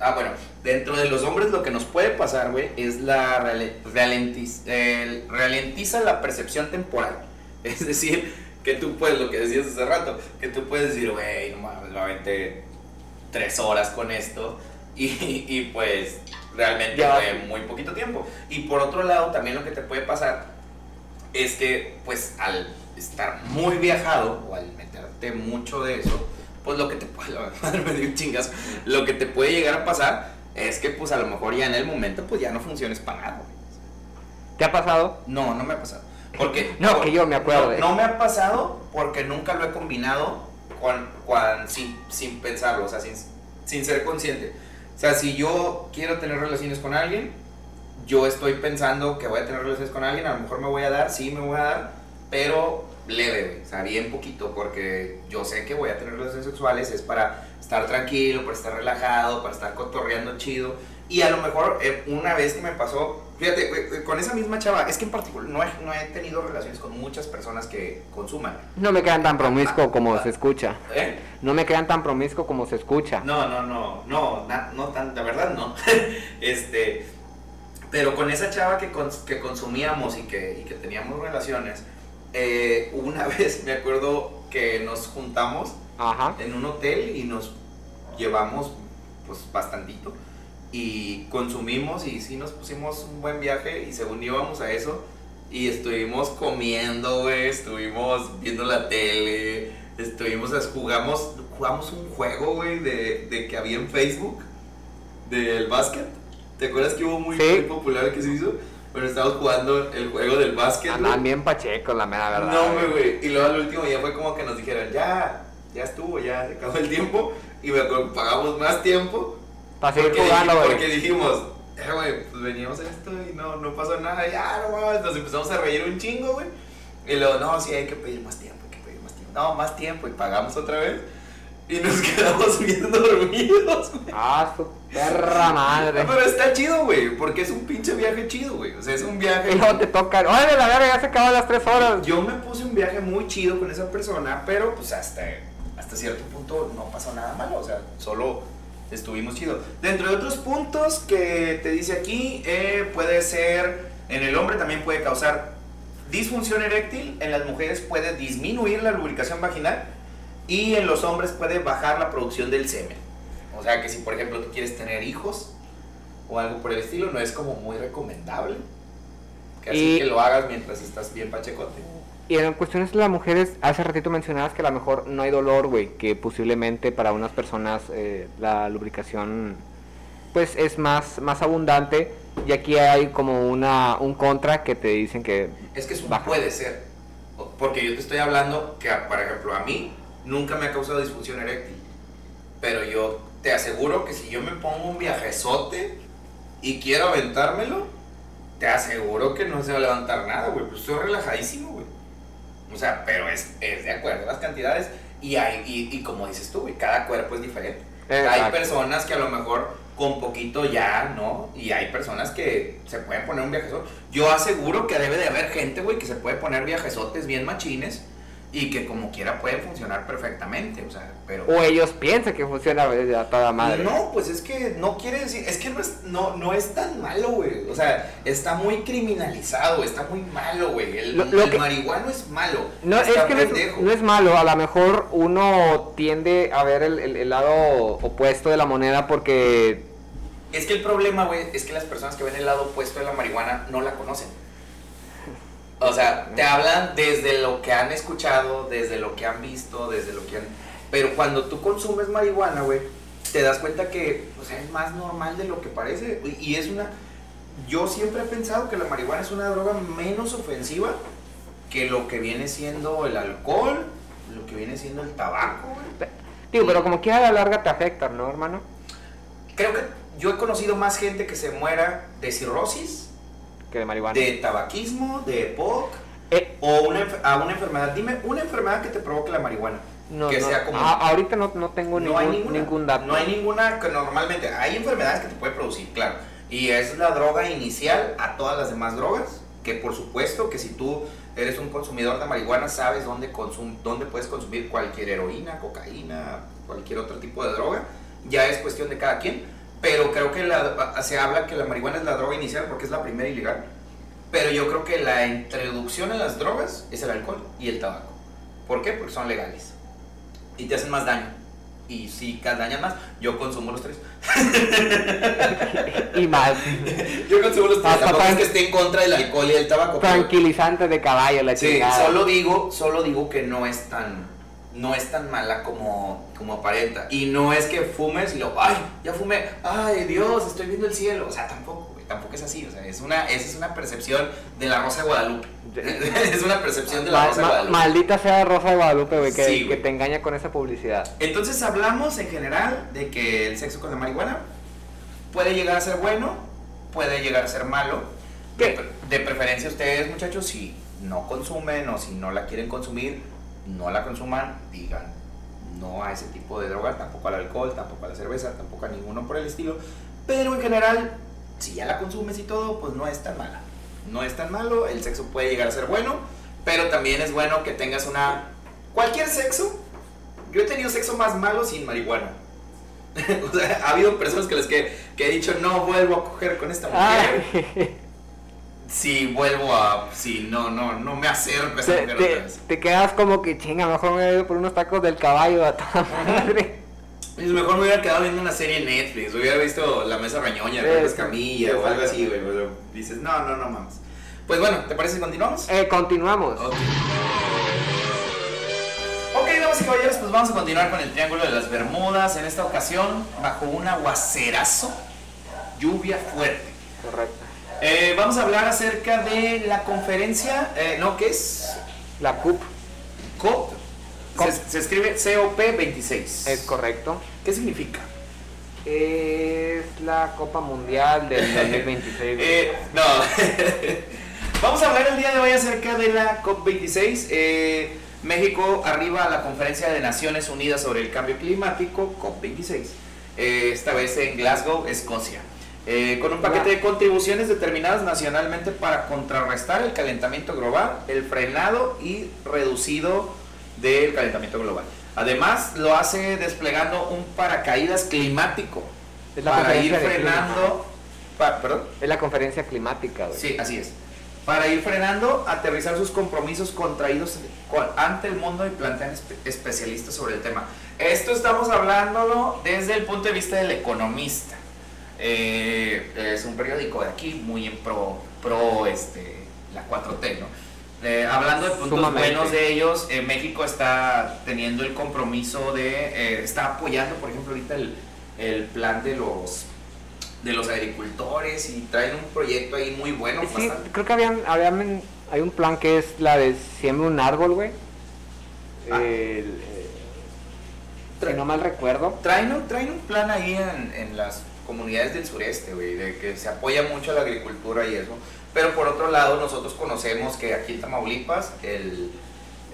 Ah, bueno, dentro de los hombres lo que nos puede pasar, güey, es la rale- ralentiz- el- ralentiza la percepción temporal. *laughs* Es decir, que tú puedes, lo que decías hace rato, que tú puedes decir, güey, no mames, tres horas con esto y, y, pues realmente fue muy poquito tiempo. Y por otro lado, también lo que te puede pasar es que, pues, al estar muy viajado o al meterte mucho de eso, pues lo que te puede, *laughs* chingazo, lo que te puede llegar a pasar es que, pues, a lo mejor ya en el momento, pues, ya no funciones para nada. ¿Te ha pasado? No, no me ha pasado. Porque, *laughs* No, por- que yo me acuerdo no, de- no me ha pasado porque nunca lo he combinado con, con- sin, sin pensarlo, o sea, sin, sin ser consciente. O sea, si yo quiero tener relaciones con alguien, yo estoy pensando que voy a tener relaciones con alguien, a lo mejor me voy a dar, sí me voy a dar, pero leve, o sea, bien poquito, porque yo sé que voy a tener relaciones sexuales, es para estar tranquilo, para estar relajado, para estar cotorreando chido. Y a lo mejor eh, una vez que me pasó, fíjate, con esa misma chava, es que en particular no he, no he tenido relaciones con muchas personas que consuman. No me quedan tan promiscuo como se escucha. ¿Eh? No me quedan tan promiscuo como se escucha. No, no, no, no, na- no tan, la verdad no. *laughs* este, pero con esa chava que, cons- que consumíamos y que, y que teníamos relaciones, eh, una *laughs* vez me acuerdo que nos juntamos Ajá. en un hotel y nos llevamos pues bastantito y consumimos y sí nos pusimos un buen viaje y según íbamos a eso y estuvimos comiendo, güey, estuvimos viendo la tele, estuvimos, jugamos, jugamos un juego, güey, de, de que había en Facebook del básquet. ¿Te acuerdas que hubo muy, Sí. muy popular que se hizo? Bueno, estábamos jugando el juego del básquet. güey. Andan bien pachecos, la mera verdad. No, güey. Y luego al último día fue como que nos dijeron, ya, ya estuvo, ya se acabó el tiempo. Y me pagamos más tiempo. Para seguir Porque, jugando, güey. porque dijimos, eh, güey, pues veníamos a esto y no, no pasó nada. Ya, no mames. Nos empezamos a reír un chingo, güey. Y luego, no, sí, hay que pedir más tiempo, hay que pedir más tiempo. No, más tiempo. Y pagamos otra vez. Y nos *laughs* quedamos bien dormidos, güey. Ah, su perra madre. Pero está chido, güey, porque es un pinche viaje chido, güey. O sea, es un viaje. Y luego te tocan. Oye, la verga, ya se acaban las tres horas. Yo me puse un viaje muy chido con esa persona, pero pues hasta, hasta cierto punto no pasó nada malo, o sea, solo estuvimos chido. Dentro de otros puntos que te dice aquí, eh, puede ser, en el hombre también puede causar disfunción eréctil, en las mujeres puede disminuir la lubricación vaginal y en los hombres puede bajar la producción del semen. O sea que si por ejemplo tú quieres tener hijos o algo por el estilo, no es como muy recomendable. Que así Y- que lo hagas mientras estás bien pachecote. Y en cuestiones de las mujeres, hace ratito mencionabas que a lo mejor no hay dolor, güey, que posiblemente para unas personas eh, la lubricación pues es más, más abundante y aquí hay como una un contra que te dicen que Es que eso Baja. puede ser. Porque yo te estoy hablando que, por ejemplo, a mí nunca me ha causado disfunción eréctil. Pero yo te aseguro que si yo me pongo un viajezote y quiero aventármelo, te aseguro que no se va a levantar nada, güey. Pues estoy relajadísimo, güey. O sea, pero es, es de acuerdo a las cantidades. Y, hay, y, y como dices tú, güey, cada cuerpo es diferente. Hay personas que a lo mejor con poquito ya, ¿no? Y hay personas que se pueden poner un viajezote. Yo aseguro que debe de haber gente, güey, que se puede poner viajezotes bien machines y que como quiera pueden funcionar perfectamente, o sea, pero... o ellos piensan que funciona a toda madre. No, pues es que no quiere decir, es que no es, no, no es tan malo, güey. O sea, está muy criminalizado, está muy malo, güey. El, Lo- lo el que- marihuano es malo. No, es que no es, pendejo. no es malo, a lo mejor uno tiende a ver el, el- el lado opuesto de la moneda porque Es que el problema, güey, es que las personas que ven el lado opuesto de la marihuana no la conocen. O sea, te hablan desde lo que han escuchado, desde lo que han visto, desde lo que han... Pero cuando tú consumes marihuana, güey, te das cuenta que o sea, es más normal de lo que parece. Y es una... Yo siempre he pensado que la marihuana es una droga menos ofensiva que lo que viene siendo el alcohol, lo que viene siendo el tabaco, güey. digo, pero como quiera a la larga te afecta, ¿no, hermano? Creo que yo he conocido más gente que se muera de cirrosis Que de marihuana. de tabaquismo, de EPOC Eh, o una, enfer- a una enfermedad. Dime una enfermedad que te provoque la marihuana. no, que no, sea común. a- ahorita no, no tengo hay ningún, ninguna. ningún dato. No hay ninguna que normalmente. Hay enfermedades que te puede producir, claro. Y es la droga inicial a todas las demás drogas. Que por supuesto que si tú eres un consumidor de marihuana, sabes dónde, consum dónde puedes consumir cualquier heroína, cocaína, cualquier otro tipo de droga. Ya es cuestión de cada quien. Pero creo que la- se habla que la marihuana es la droga inicial porque es la primera ilegal. Pero yo creo que la introducción a las drogas es el alcohol y el tabaco. ¿Por qué? Porque son legales. Y te hacen más daño. Y si dañan más, yo consumo los tres. *laughs* Y más. Yo consumo los tres. Tampoco es que esté en contra del alcohol y del tabaco. pero- Tranquilizante de caballo, la Sí, chingada. solo digo, solo digo que no es tan, no es tan mala como, como aparenta. Y no es que fumes y lo, ay, ya fumé, ay Dios, estoy viendo el cielo. O sea, tampoco, güey, tampoco es así. O sea, es una, esa es una percepción de la Rosa de Guadalupe. *laughs* es una percepción de la Rosa de Guadalupe. maldita sea Rosa de Guadalupe, güey, que, Sí, que güey. te engaña con esa publicidad. Entonces hablamos en general de que el sexo con la marihuana puede llegar a ser bueno, puede llegar a ser malo. De, de preferencia ustedes, muchachos, si no consumen o si no la quieren consumir, no la consuman, digan no a ese tipo de droga, tampoco al alcohol, tampoco a la cerveza, tampoco a ninguno por el estilo. Pero en general, si ya la consumes y todo, pues no es tan mala. No es tan malo, el sexo puede llegar a ser bueno, pero también es bueno que tengas una... Cualquier sexo, yo he tenido sexo más malo sin marihuana. *laughs* o sea, ha habido personas que les que, que he dicho, no vuelvo a coger con esta mujer. Ay, *laughs* Si vuelvo a... Si no, no, no me acerco a esa te, mujer te- otra vez. te quedas como que chinga, mejor me ido por unos tacos del caballo a toda madre. Mejor me hubiera quedado viendo una serie en Netflix, hubiera visto La Mesa Reñoña, Sí, Escamilla o algo así, güey. pero dices, no, no, no mames. Pues bueno, ¿te parece si continuamos? Eh, continuamos. Ok. Ok, damas y caballeros, pues vamos a continuar con el Triángulo de las Bermudas. En esta ocasión, bajo un aguacerazo, lluvia fuerte. Correcto. Eh, vamos a hablar acerca de la conferencia, eh, ¿no? ¿Qué es? La CUP COP. COP. Se, se escribe COP26. es correcto. ¿Qué significa? Es la Copa Mundial del *laughs* 2026. güey. Eh, no. *laughs* Vamos a hablar el día de hoy acerca de la COP26. Eh, México arriba a la conferencia de Naciones Unidas sobre el cambio climático, COP26, eh, esta vez en Glasgow, Escocia. Eh, con un paquete de contribuciones determinadas nacionalmente para contrarrestar el calentamiento global, el frenado y reducido del calentamiento global. Además, lo hace desplegando un paracaídas climático Es la para ir frenando. pa- ¿Perdón? Es la conferencia climática, güey. Sí, así es. Para ir frenando, aterrizar sus compromisos contraídos con- ante el mundo y plantean espe- especialistas sobre el tema. Esto estamos hablándolo desde el punto de vista del economista. Eh, es un periódico de aquí muy en pro, pro este, la 4T, ¿no? Eh, hablando de puntos Sumamente. buenos de ellos, eh, México está teniendo el compromiso de, está apoyando, por ejemplo, ahorita el, el plan de los de los agricultores y traen un proyecto ahí muy bueno. Sí, bastante- creo que habían, habían- hay un plan que es la de siembra un árbol, güey. Ah. El, si no mal recuerdo. Traen un, traen un plan ahí en, en las comunidades del sureste, güey, de que se apoya mucho a la agricultura y eso. Pero por otro lado, nosotros conocemos que aquí en Tamaulipas el,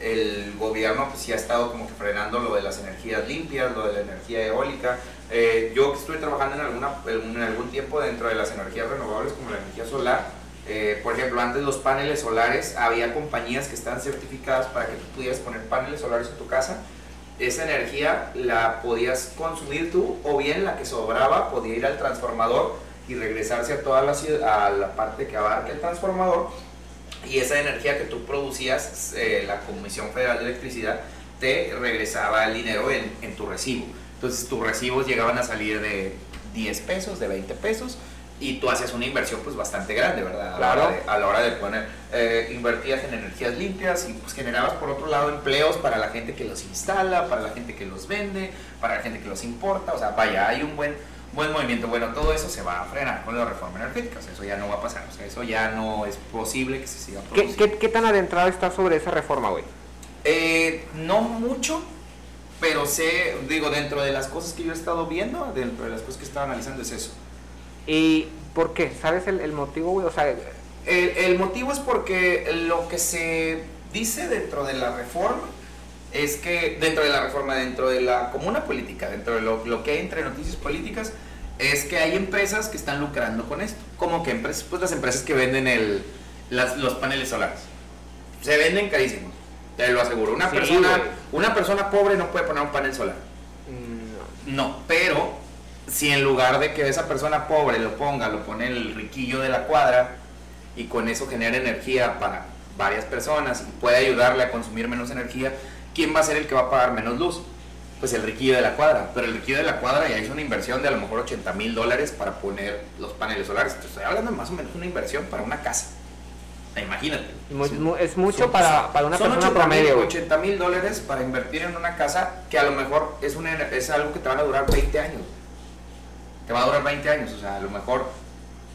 el gobierno pues sí ha estado como que frenando lo de las energías limpias, lo de la energía eólica. Eh, yo estuve trabajando en, alguna, en algún tiempo dentro de las energías renovables como la energía solar, eh, por ejemplo, antes los paneles solares, había compañías que estaban certificadas para que tú pudieras poner paneles solares en tu casa esa energía la podías consumir tú o bien la que sobraba podía ir al transformador y regresarse a toda la ciudad, a la parte que abarca el transformador y esa energía que tú producías, eh, la Comisión Federal de Electricidad te regresaba el dinero en, en tu recibo. Entonces tus recibos llegaban a salir de 10 pesos, de 20 pesos y tú hacías una inversión pues bastante grande, ¿verdad? A la hora Claro. de- a la hora de poner, eh, invertías en energías limpias y pues generabas por otro lado empleos para la gente que los instala, para la gente que los vende, para la gente que los importa, o sea, vaya, hay un buen, buen movimiento. Bueno, todo eso se va a frenar con la reforma energética, o sea, eso ya no va a pasar, o sea, eso ya no es posible que se siga ¿Qué, produciendo. qué, qué tan adentrado está sobre esa reforma, güey? Eh, no mucho, pero sé, digo, dentro de las cosas que yo he estado viendo, dentro de las cosas que he estado analizando es eso. ¿Y por qué? ¿Sabes el, el motivo, güey? O sea, El, el motivo es porque lo que se dice dentro de la reforma es que, dentro de la reforma, dentro de la comuna política, dentro de lo, lo que hay entre noticias políticas, es que hay empresas que están lucrando con esto. Como que empresas, pues las empresas que venden el, las- los paneles solares. Se venden carísimos, te lo aseguro. Una, Sí, persona, güey. una persona pobre no puede poner un panel solar. mm, No, pero si en lugar de que esa persona pobre lo ponga, lo pone el riquillo de la cuadra y con eso genera energía para varias personas y puede ayudarle a consumir menos energía, ¿quién va a ser el que va a pagar menos luz? Pues el riquillo de la cuadra. Pero el riquillo de la cuadra ya hizo una inversión de a lo mejor 80 mil dólares para poner los paneles solares. Te estoy hablando de más o menos una inversión para una casa. Imagínate. Son- es mucho son- para, para una son persona 80 mil- promedio, güey. 80 mil dólares para invertir en una casa que a lo mejor es, una, es algo que te van a durar 20 años. Te va a durar 20 años, o sea, a lo mejor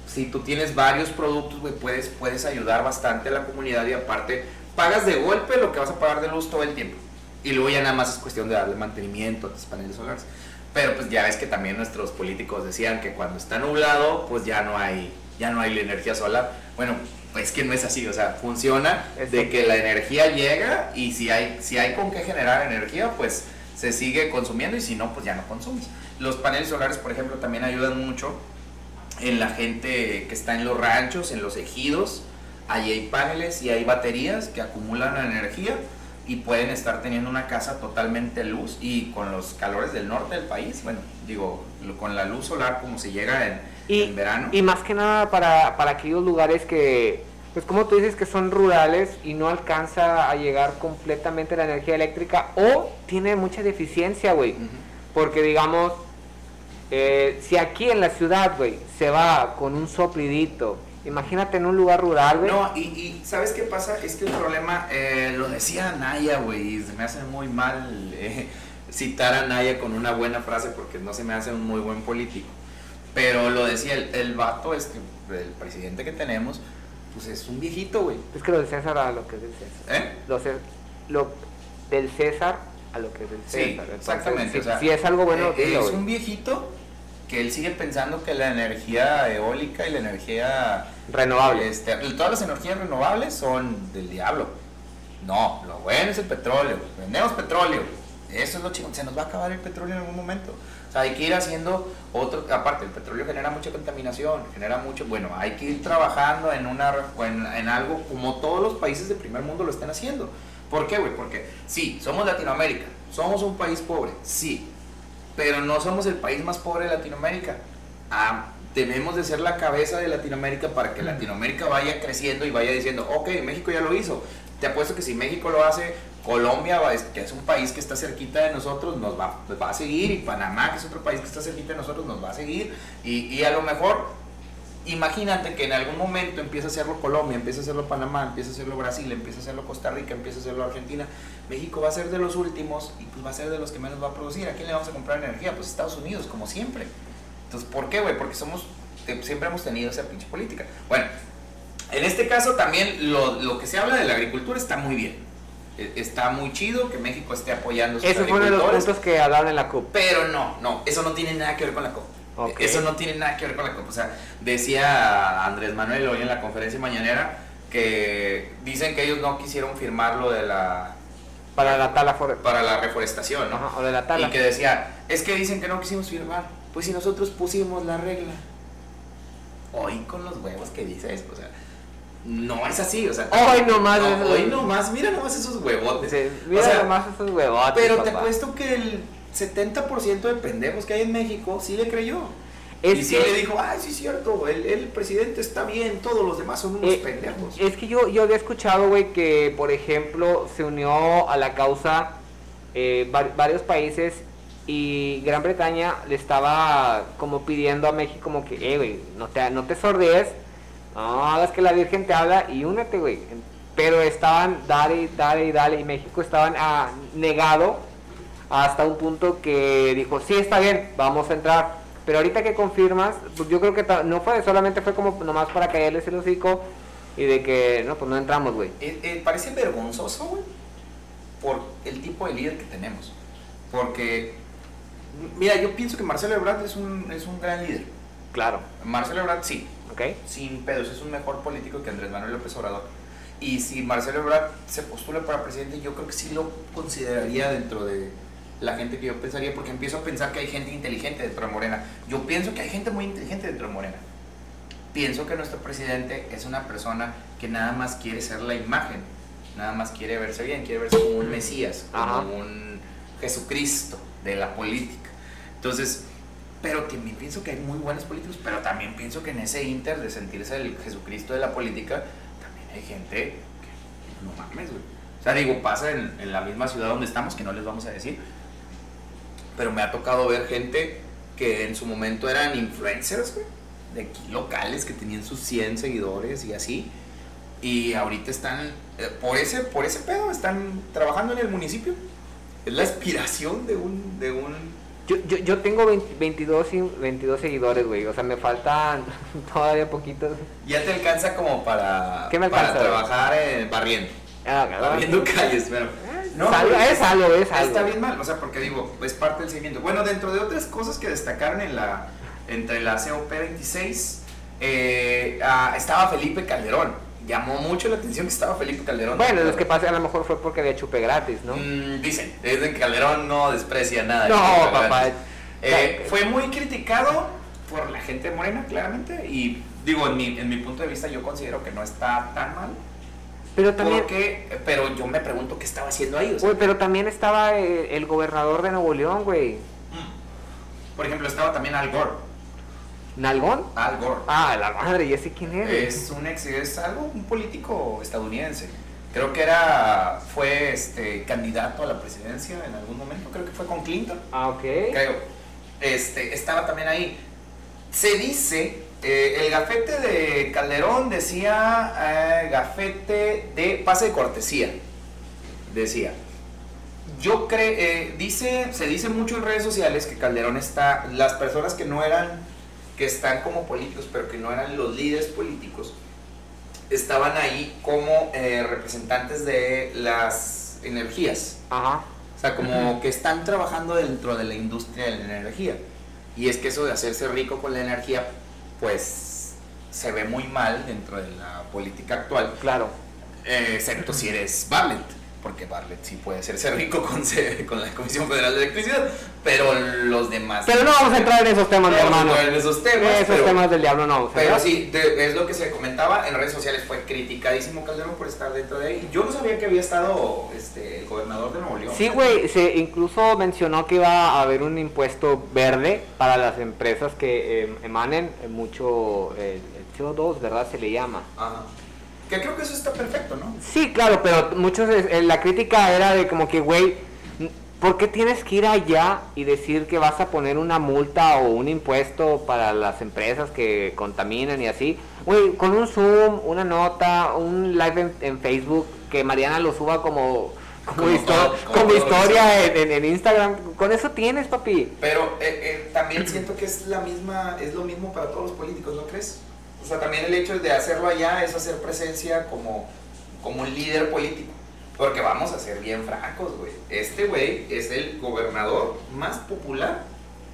si tú tienes varios productos, güey, puedes, puedes ayudar bastante a la comunidad y aparte pagas de golpe lo que vas a pagar de luz todo el tiempo. Y luego ya nada más es cuestión de darle mantenimiento a tus paneles solares. Pero pues ya ves que también nuestros políticos decían que cuando está nublado, pues ya no hay, ya no hay la energía solar. Bueno, pues que no es así, o sea, funciona de que la energía llega y si hay, si hay con qué generar energía, pues se sigue consumiendo y si no, pues ya no consumes. Los paneles solares, por ejemplo, también ayudan mucho en la gente que está en los ranchos, en los ejidos. Ahí hay paneles y hay baterías que acumulan la energía y pueden estar teniendo una casa totalmente luz y con los calores del norte del país, bueno, digo, con la luz solar como se llega en, Y, en verano. y más que nada para, para aquellos lugares que, pues como tú dices, que son rurales y no alcanza a llegar completamente la energía eléctrica o tiene mucha deficiencia, güey. Ujú. Porque digamos, eh, si aquí en la ciudad, güey, se va con un soplidito, imagínate en un lugar rural, güey. No, y, y ¿sabes qué pasa? Es que el problema, eh, lo decía Naya, güey, y se me hace muy mal eh, citar a Naya con una buena frase porque no se me hace un muy buen político. Pero lo decía el, el vato, este, el presidente que tenemos, pues es un viejito, güey. Es que lo del César a lo que es del César. ¿Eh? Lo, lo del César a lo que es del Sí, César. Entonces, exactamente. Si, o sea, si es algo bueno, eh, es un viejito que él sigue pensando que la energía eólica y la energía renovable. Este, todas las energías renovables son del diablo. No, lo bueno es el petróleo. Vendemos petróleo. Eso es lo chingón. Se nos va a acabar el petróleo en algún momento. O sea, hay que ir haciendo otro. Aparte, el petróleo genera mucha contaminación, genera mucho. Bueno, hay que ir trabajando en, una, en, en algo como todos los países del primer mundo lo están haciendo. ¿Por qué, güey? Porque sí, somos Latinoamérica, somos un país pobre, sí, pero no somos el país más pobre de Latinoamérica. Ah, tenemos de ser la cabeza de Latinoamérica para que Latinoamérica vaya creciendo y vaya diciendo, ok, México ya lo hizo. Te apuesto que si México lo hace, Colombia, que es un país que está cerquita de nosotros, nos va, nos va a seguir. Y Panamá, que es otro país que está cerquita de nosotros, nos va a seguir. Y, y a lo mejor, imagínate que en algún momento empieza a hacerlo Colombia, empieza a hacerlo Panamá, empieza a hacerlo Brasil, empieza a hacerlo Costa Rica, empieza a hacerlo Argentina. México va a ser de los últimos y pues va a ser de los que menos va a producir. ¿A quién le vamos a comprar energía? Pues Estados Unidos, como siempre. Entonces, ¿por qué, güey? Porque somos, siempre hemos tenido esa pinche política. Bueno, en este caso también lo, lo que se habla de la agricultura está muy bien. E- Está muy chido que México esté apoyando a sus Ese fue uno de los puntos que hablaron en la CUP. Pero no, no, eso no tiene nada que ver con la COP. Eso no tiene nada que ver con la COP. O sea, decía Andrés Manuel hoy en la conferencia mañanera que dicen que ellos no quisieron firmar lo de la Para la tala para la reforestación, ¿no? Ajá, o de la tala. Y que decía, es que dicen que no quisimos firmar. Pues si nosotros pusimos la regla. Hoy con los huevos que dices, o sea, no es así, o sea. Hoy nomás no, hoy nomás, mira nomás esos huevotes. Sí, mira O sea, nomás esos huevotes. Pero te apuesto que el 70% de pendejos que hay en México sí le creyó. Es y sí que- le dijo, ay, sí es cierto, el, el presidente está bien, todos los demás son unos Eh, pendejos. Es que yo, yo había escuchado, güey, que por ejemplo se unió a la causa eh, va- varios países y Gran Bretaña le estaba como pidiendo a México como que, eh, güey, no te, no te sordees, no hagas que la Virgen te habla y únete, güey. Pero estaban, dale, dale y dale, y México estaban ah, negado hasta un punto que dijo, sí, está bien, vamos a entrar. Pero ahorita que confirmas, pues yo creo que no fue, solamente fue como nomás para caerles el hocico y de que, no, pues no entramos, güey. Eh, eh, parece vergonzoso, güey, por el tipo de líder que tenemos. Porque, mira, yo pienso que Marcelo Ebrard es un, es un gran líder. Claro, Marcelo Ebrard sí, ¿ok? sin pedos, es un mejor político que Andrés Manuel López Obrador. Y si Marcelo Ebrard se postula para presidente, yo creo que sí lo consideraría dentro de la gente que yo pensaría, porque empiezo a pensar que hay gente inteligente dentro de Morena. Yo pienso que hay gente muy inteligente dentro de Morena. Pienso que nuestro presidente es una persona que nada más quiere ser la imagen, nada más quiere verse bien, quiere verse como un Mesías, como Ajá. un Jesucristo de la política. Entonces, pero también pienso que hay muy buenos políticos, pero también pienso que en ese inter de sentirse el Jesucristo de la política, también hay gente que no mames, güey. O sea, digo, pasa en, en la misma ciudad donde estamos, que no les vamos a decir, pero me ha tocado ver gente que en su momento eran influencers, güey, de aquí locales, que tenían sus 100 seguidores y así, y ahorita están, eh, por ese, por ese pedo, están trabajando en el municipio. Es la aspiración de un, de un Yo, yo, yo tengo 20 22, y- 22 seguidores, güey, o sea, me faltan *laughs* todavía poquitos. Ya te alcanza como para, ¿Qué me para alcanza, güey? trabajar en barriendo. Ah, calles, pero. Güey, es algo, es algo. Está bien mal, o sea, porque digo, es parte del seguimiento. Bueno, dentro de otras cosas que destacaron en la, entre la COP26, eh, ah, estaba Felipe Calderón. Llamó mucho la atención que estaba Felipe Calderón. Bueno, los que pase a lo mejor fue porque de chupe gratis, ¿no? Mm, dicen, que Calderón no desprecia nada. No, papá. Eh, fue muy criticado por la gente morena, claramente. Y digo, en mi, en mi punto de vista, yo considero que no está tan mal. Pero también, Porque, pero yo me pregunto qué estaba haciendo ahí. o sea, güey, pero también estaba eh, el gobernador de Nuevo León, güey. mm. Por ejemplo, estaba también Al Gore. ¿Nalgón? Al Gore. Ah, la madre, ¿y ese quién es? Es un ex, es algo, un político estadounidense. Creo que era, fue este candidato a la presidencia en algún momento, creo que fue con Clinton. Ah, ok. creo. Este, estaba también ahí. Se dice, eh, el gafete de Calderón decía eh, gafete de pase de cortesía. Decía. Yo creo, dice, se dice mucho en redes sociales que Calderón está, las personas que no eran, que están como políticos, pero que no eran los líderes políticos, estaban ahí como eh, representantes de las energías. Ajá. O sea, como que están trabajando dentro de la industria de la energía. Y es que eso de hacerse rico con la energía, pues se ve muy mal dentro de la política actual. Claro. Eh, excepto si eres Bartlett porque Bartlett sí puede hacerse *laughs* rico con, con la Comisión Federal de Electricidad, pero los demás... Pero no vamos a entrar en esos temas, No mi vamos a hermano. entrar en esos temas, Esos pero- temas del diablo no vamos Pero sí, de- es lo que se comentaba en redes sociales, fue criticadísimo Calderón por estar dentro de ahí. Yo no sabía que había estado este, el gobernador de Nuevo León. Sí, güey, se incluso mencionó que iba a haber un impuesto verde para las empresas que eh, emanen mucho eh, el CO2, ¿verdad? Se le llama. Ajá. Que creo que eso está perfecto, ¿no? Sí, claro, pero muchos, eh, la crítica era de como que, güey, ¿por qué tienes que ir allá y decir que vas a poner una multa o un impuesto para las empresas que contaminan y así? Güey, con un Zoom, una nota, un live en, en Facebook, que Mariana lo suba como, como, Como histo- todo, como como todo historia en, en- en Instagram, con eso tienes, papi. Pero eh, eh, también siento que es la misma, es lo mismo para todos los políticos, ¿no crees? O sea, también el hecho de hacerlo allá es hacer presencia como, como un líder político. Porque vamos a ser bien francos, güey. Este güey es el gobernador más popular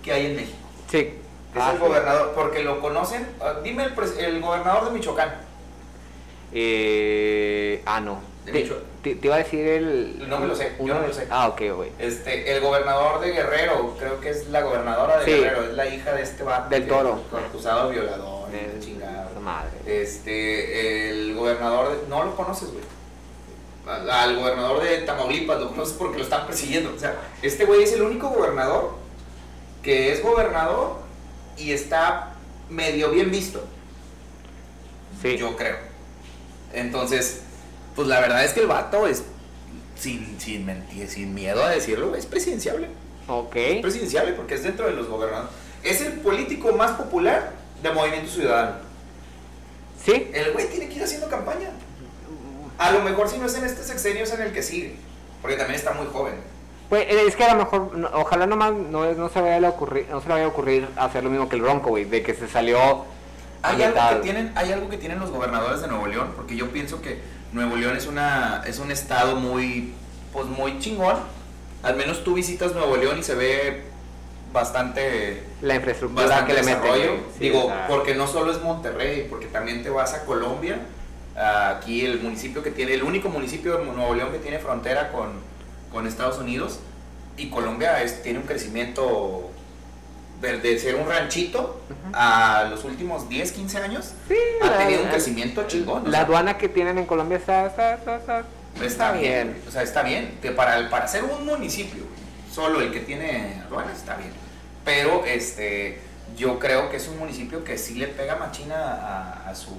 que hay en México. Sí. Es Ah, el sí. gobernador, porque lo conocen. ah, dime el, el gobernador de Michoacán. Eh, ah, no. De Te, Michoacán. te- te iba a decir el... No me lo sé, yo no me de- lo sé. Ah, ok, güey. Este, el gobernador de Guerrero, creo que es la gobernadora de Sí. Guerrero, es la hija de este vato. Del Toro. Acusado violador, chingada. madre. Este, el gobernador, de- no lo conoces, güey. Al, al gobernador de Tamaulipas lo conoces porque lo están persiguiendo. O sea, este güey es el único gobernador que es gobernador y está medio bien visto, Sí. yo creo. Entonces, pues la verdad es que el vato es, sin, sin mentir, sin miedo a decirlo, es presidenciable. Ok. Es presidenciable porque es dentro de los gobernadores. Es el político más popular de Movimiento Ciudadano. Sí. El güey tiene que ir haciendo campaña. A lo mejor si no es en este sexenio es en el que sigue. Porque también está muy joven. Pues eh, es que a lo mejor, no- ojalá nomás no, no se vaya a ocurrir, no se le vaya a ocurrir hacer lo mismo que el Bronco, güey, de que se salió Hay algo, que tienen, hay algo que tienen los gobernadores de Nuevo León, porque yo pienso que Nuevo León es, una, es un estado muy, pues muy chingón. Al menos tú visitas Nuevo León y se ve bastante, la infraestructura bastante que le meten. Sí, Digo, o porque no solo es Monterrey, porque también te vas a Colombia. Aquí el municipio que tiene, el único municipio de Nuevo León que tiene frontera con, con Estados Unidos. Y Colombia es, tiene un crecimiento de, ser un ranchito a los últimos 10, 15 años. sí, ha la- tenido un crecimiento chingón. o La sea, aduana que tienen en Colombia está, está, está, está- está, bien. bien. O sea, está bien. Que para, el- para ser un municipio, solo el que tiene aduanas está bien. Pero este, yo creo que es un municipio que sí le pega machina a, a su.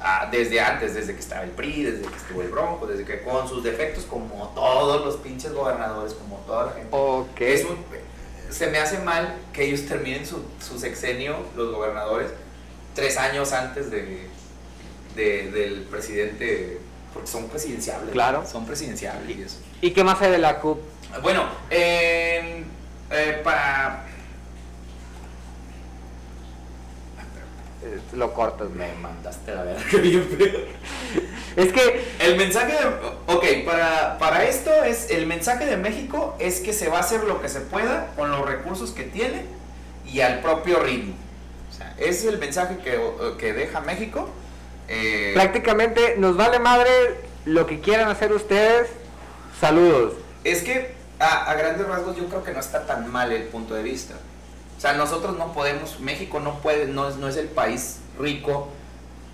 a- desde antes, desde que estaba el PRI, desde que estuvo el Bronco, desde que con sus defectos, como todos los pinches gobernadores, como toda la gente. Ok. Es un- se me hace mal que ellos terminen su, su sexenio, los gobernadores, tres años antes de, de- del presidente, porque son presidenciables. Claro. Son presidenciables y eso. ¿Y qué más hay de la CUP? Bueno, eh, eh, para... Eh, Lo cortas. Me mandaste la verdad que *laughs* bien feo. Es que, El mensaje de... Ok, para, para esto es... El mensaje de México es que se va a hacer lo que se pueda con los recursos que tiene y al propio ritmo. O sea, ese es el mensaje que, que deja México. Eh, prácticamente nos vale madre lo que quieran hacer ustedes. Saludos. es que a, a grandes rasgos yo creo que no está tan mal el punto de vista. O sea, nosotros no podemos, México no puede, no es, no es el país rico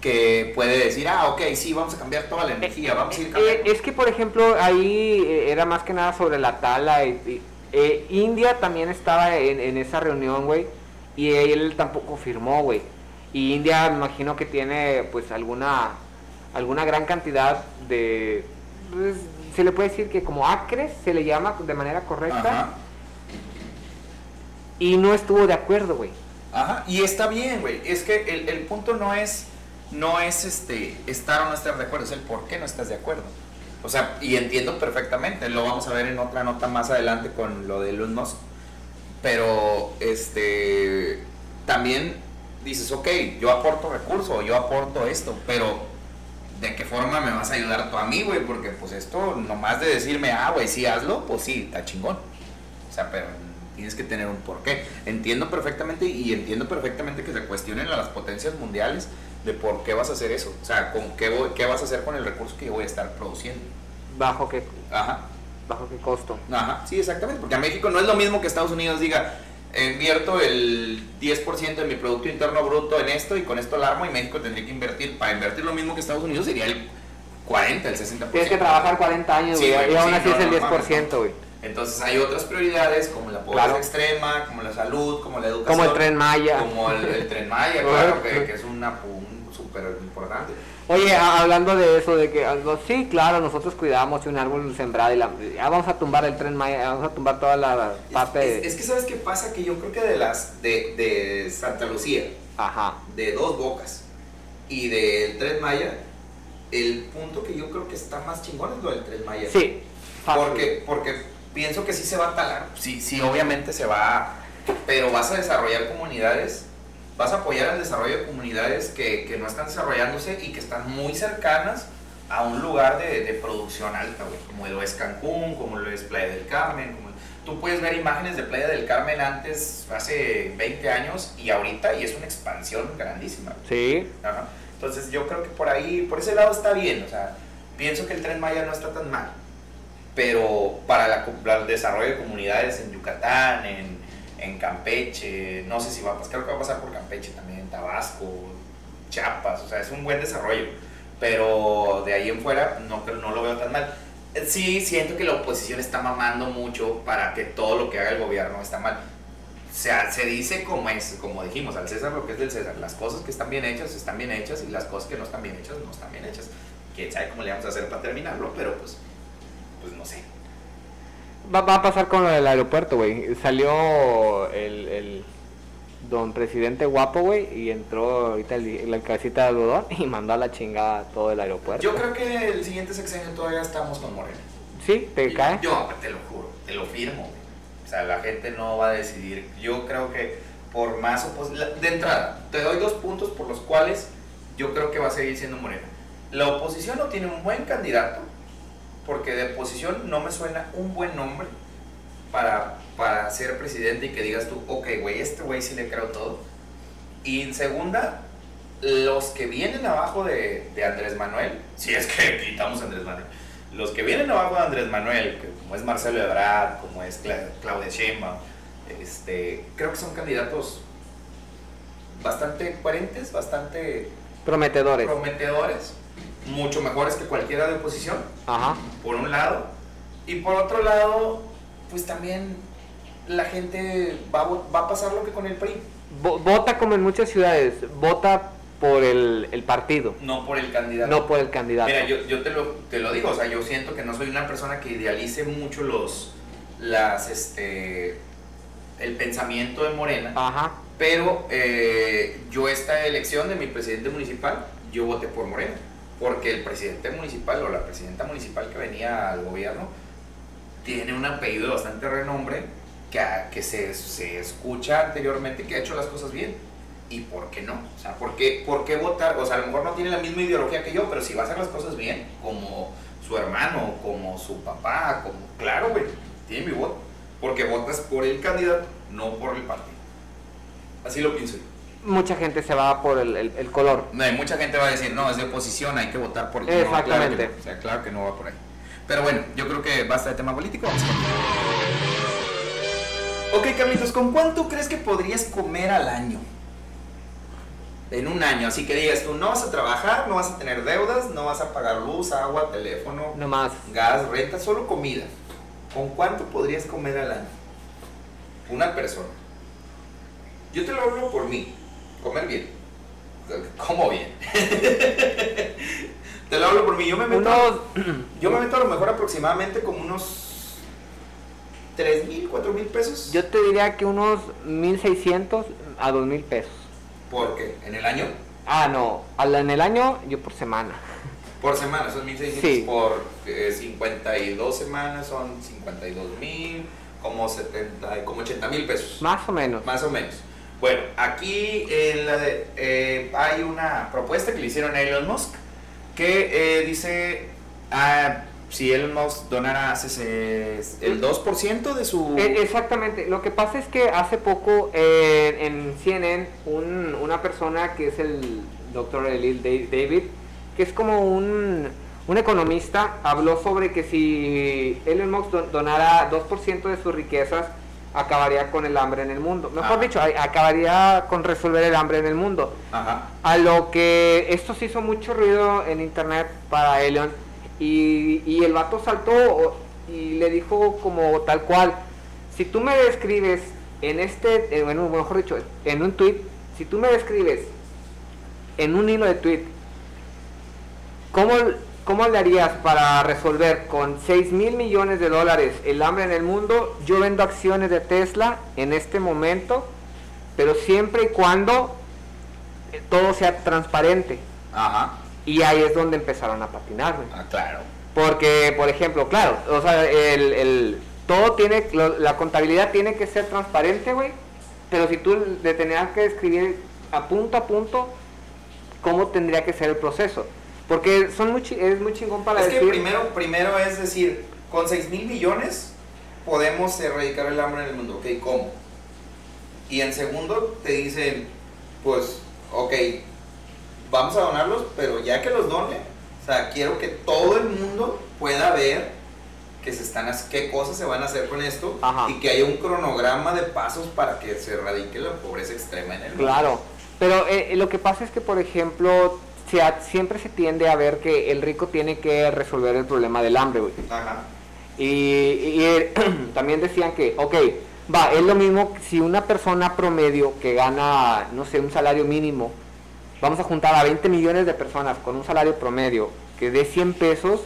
que puede decir, ah, ok, sí, vamos a cambiar toda la energía, vamos a ir Eh, cambiando. es que, por ejemplo, ahí eh, era más que nada sobre la tala. y- y, eh, India también estaba en, en esa reunión, güey. Y él tampoco firmó, güey. Y India, me imagino que tiene, pues, alguna, alguna gran cantidad de. pues, se le puede decir que como acres se le llama de manera correcta. Ajá. Y no estuvo de acuerdo, güey. Ajá, y está bien, güey. Es que el, el punto no es, no es este, estar o no estar de acuerdo, es el por qué no estás de acuerdo. O sea, y entiendo perfectamente, lo vamos a ver en otra nota más adelante con lo de Elon Musk. Pero, este, también dices, ok, yo aporto recursos, yo aporto esto, pero ¿de qué forma me vas a ayudar tú a mí, güey? Porque, pues, esto, nomás de decirme, ah, güey, sí, hazlo, pues sí, está chingón. O sea, pero Tienes que tener un porqué. Entiendo perfectamente y entiendo perfectamente que se cuestionen a las potencias mundiales de por qué vas a hacer eso. O sea, con qué, voy- qué vas a hacer con el recurso que yo voy a estar produciendo. ¿Bajo qué, Ajá. bajo qué costo? Ajá, sí, exactamente. Porque a México no es lo mismo que Estados Unidos diga, invierto el 10% de mi Producto Interno Bruto en esto y con esto la armo y México tendría que invertir, para invertir lo mismo que Estados Unidos sería el 40, el 60%. Tienes que trabajar 40 años, Sí, güey, y aún sí, así no, es el no mames, 10%, güey. Entonces hay otras prioridades como la pobreza Claro. extrema, como la salud, como la educación. Como el Tren Maya. Como el, el Tren Maya, *laughs* claro, que, que es una un súper importante. Oye, hablando de eso, de que algo, sí, claro, nosotros cuidamos un árbol sembrado y la, ya vamos a tumbar el tren Maya, vamos a tumbar toda la parte Es, de... es que sabes qué pasa, que yo creo que de las de, de Santa Lucía, Ajá. de Dos Bocas y del Tren Maya, el punto que yo creo que está más chingón es lo del Tren Maya. Sí. fácil. Porque, porque pienso que sí se va a talar. Sí, sí, obviamente se va. Pero vas a desarrollar comunidades. Vas a apoyar el desarrollo de comunidades que, que no están desarrollándose y que están muy cercanas a un lugar de, de producción alta, güey. Como lo es Cancún, como lo es Playa del Carmen. Como, tú puedes ver imágenes de Playa del Carmen antes, hace 20 años y ahorita, y es una expansión grandísima. güey. Sí. Ajá. Entonces yo creo que por ahí, por ese lado está bien, o sea, pienso que el tren Maya no está tan mal, pero para, la para el desarrollo de comunidades en Yucatán, en, en Campeche, no sé si va a pasar, creo que va a pasar por Campeche también, Tabasco, Chiapas, o sea, es un buen desarrollo, pero de ahí en fuera no, no lo veo tan mal. Eh, Sí, siento que la oposición está mamando mucho para que todo lo que haga el gobierno está mal. O sea, se dice como es, como dijimos, al César lo que es del César. Las cosas que están bien hechas están bien hechas y las cosas que no están bien hechas no están bien hechas. Quién sabe cómo le vamos a hacer para terminarlo, pero pues, pues no sé. Va, va a pasar con lo del aeropuerto, güey. Salió el, el don presidente guapo, güey, y entró ahorita el- la cabecita de algodón *laughs* y mandó a la chingada todo el aeropuerto. Yo creo que el siguiente sexenio todavía estamos con Morena. ¿Sí? ¿Te cae? Yo te lo juro, te lo firmo. güey. O sea, la gente no va a decidir. Yo creo que por más oposición... De entrada, te doy dos puntos por los cuales yo creo que va a seguir siendo Morena. La oposición no tiene un buen candidato, porque de oposición no me suena un buen nombre para, para ser presidente y que digas tú, ok, güey, este güey sí le creo todo. Y en segunda, los que vienen abajo de, de Andrés Manuel, si es que quitamos a Andrés Manuel, los que vienen abajo de Andrés Manuel, que como es Marcelo Ebrard, como es Cla- Claudia Sheinbaum, este, creo que son candidatos bastante coherentes, bastante Prometedores. prometedores, mucho mejores que cualquiera de oposición, Ajá. por un lado, y por otro lado, pues también la gente va va a pasar lo que con el PRI, Vo- Vota como en muchas ciudades, vota por el, el partido, no por el candidato. no por el candidato. Mira, yo, yo te, lo, te lo digo, o sea, yo siento que no soy una persona que idealice mucho los, las, este, el pensamiento de Morena, Ajá. pero eh, yo esta elección de mi presidente municipal, yo voté por Morena, porque el presidente municipal o la presidenta municipal que venía al gobierno tiene un apellido de bastante renombre que, a- que se, se escucha anteriormente que ha hecho las cosas bien. ¿Y por qué no? O sea, ¿por qué, ¿por qué votar? O sea, a lo mejor no tiene la misma ideología que yo, pero si va a hacer las cosas bien, como su hermano, como su papá, como... Claro, güey, tiene mi voto. Porque votas por el candidato, no por el partido. Así lo pienso yo. Mucha gente se va por el, el- el color. No, y mucha gente va a decir, no, es de oposición, hay que votar por... No, Exactamente. claro que. O sea, claro que no va por ahí. Pero bueno, yo creo que basta de tema político, vamos con... Ok, Carlitos, ¿con cuánto crees que podrías comer al año? En un año, así que digas tú, no vas a trabajar, no vas a tener deudas, no vas a pagar luz, agua, teléfono, No más. gas, renta, solo comida. ¿Con cuánto podrías comer al año? Una persona. Yo te lo hablo por mí. Comer bien. Como bien. *laughs* te lo hablo por mí. Yo me meto, Unos. *clears throat* yo me meto a lo mejor aproximadamente como unos 3 mil, 4 mil pesos. Yo te diría que unos 1600 a 2000 pesos. ¿Por qué? ¿En el año? Ah, no. En el año, yo por semana. Por semana, son 1600 Sí. por eh, 52 semanas, son 52 mil, como 70, como 80 mil pesos. Más o menos. Más o menos. Bueno, aquí en la de- eh, hay una propuesta que le hicieron a Elon Musk que eh, dice, ah, si Elon Musk donara ese- el 2% de su... Eh, Exactamente, lo que pasa es que hace poco eh, en CNN un- una persona que es el doctor Elil Da- David, que es como un, un economista, habló sobre que si Elon Musk don- donara 2% de sus riquezas, acabaría con el hambre en el mundo. Mejor dicho, acabaría con resolver el hambre en el mundo. Ajá. A lo que esto se hizo mucho ruido en internet para Elon y, y el vato saltó y le dijo como tal cual, si tú me describes en este, eh, bueno, mejor dicho, en un tweet, si tú me describes en un hilo de tweet, ¿cómo, cómo le harías para resolver con 6 mil millones de dólares el hambre en el mundo? Yo vendo acciones de Tesla en este momento, pero siempre y cuando todo sea transparente. Ajá. Y ahí es donde empezaron a patinar, güey. Ah, claro. Porque, por ejemplo, claro, o sea, el, el- todo tiene, lo- la contabilidad tiene que ser transparente, güey. Pero si tú le tenías que escribir a punto a punto cómo tendría que ser el proceso. Porque son muy, es muy chingón para es que decir... primero, primero es decir, con 6 mil millones podemos erradicar el hambre en el mundo. Ok, ¿cómo? Y en segundo te dicen, pues, ok, vamos a donarlos, pero ya que los done, o sea, quiero que todo el mundo pueda ver que se están, qué cosas se van a hacer con esto Ajá. y que haya un cronograma de pasos para que se erradique la pobreza extrema en el mundo. Claro, pero eh, lo que pasa es que, por ejemplo, se ha- siempre se tiende a ver que el rico tiene que resolver el problema del hambre, güey. Ajá. Y, y, *clears throat* también decían que, ok, va, es lo mismo que si una persona promedio que gana, no sé, un salario mínimo, vamos a juntar a 20 millones de personas con un salario promedio que dé 100 pesos,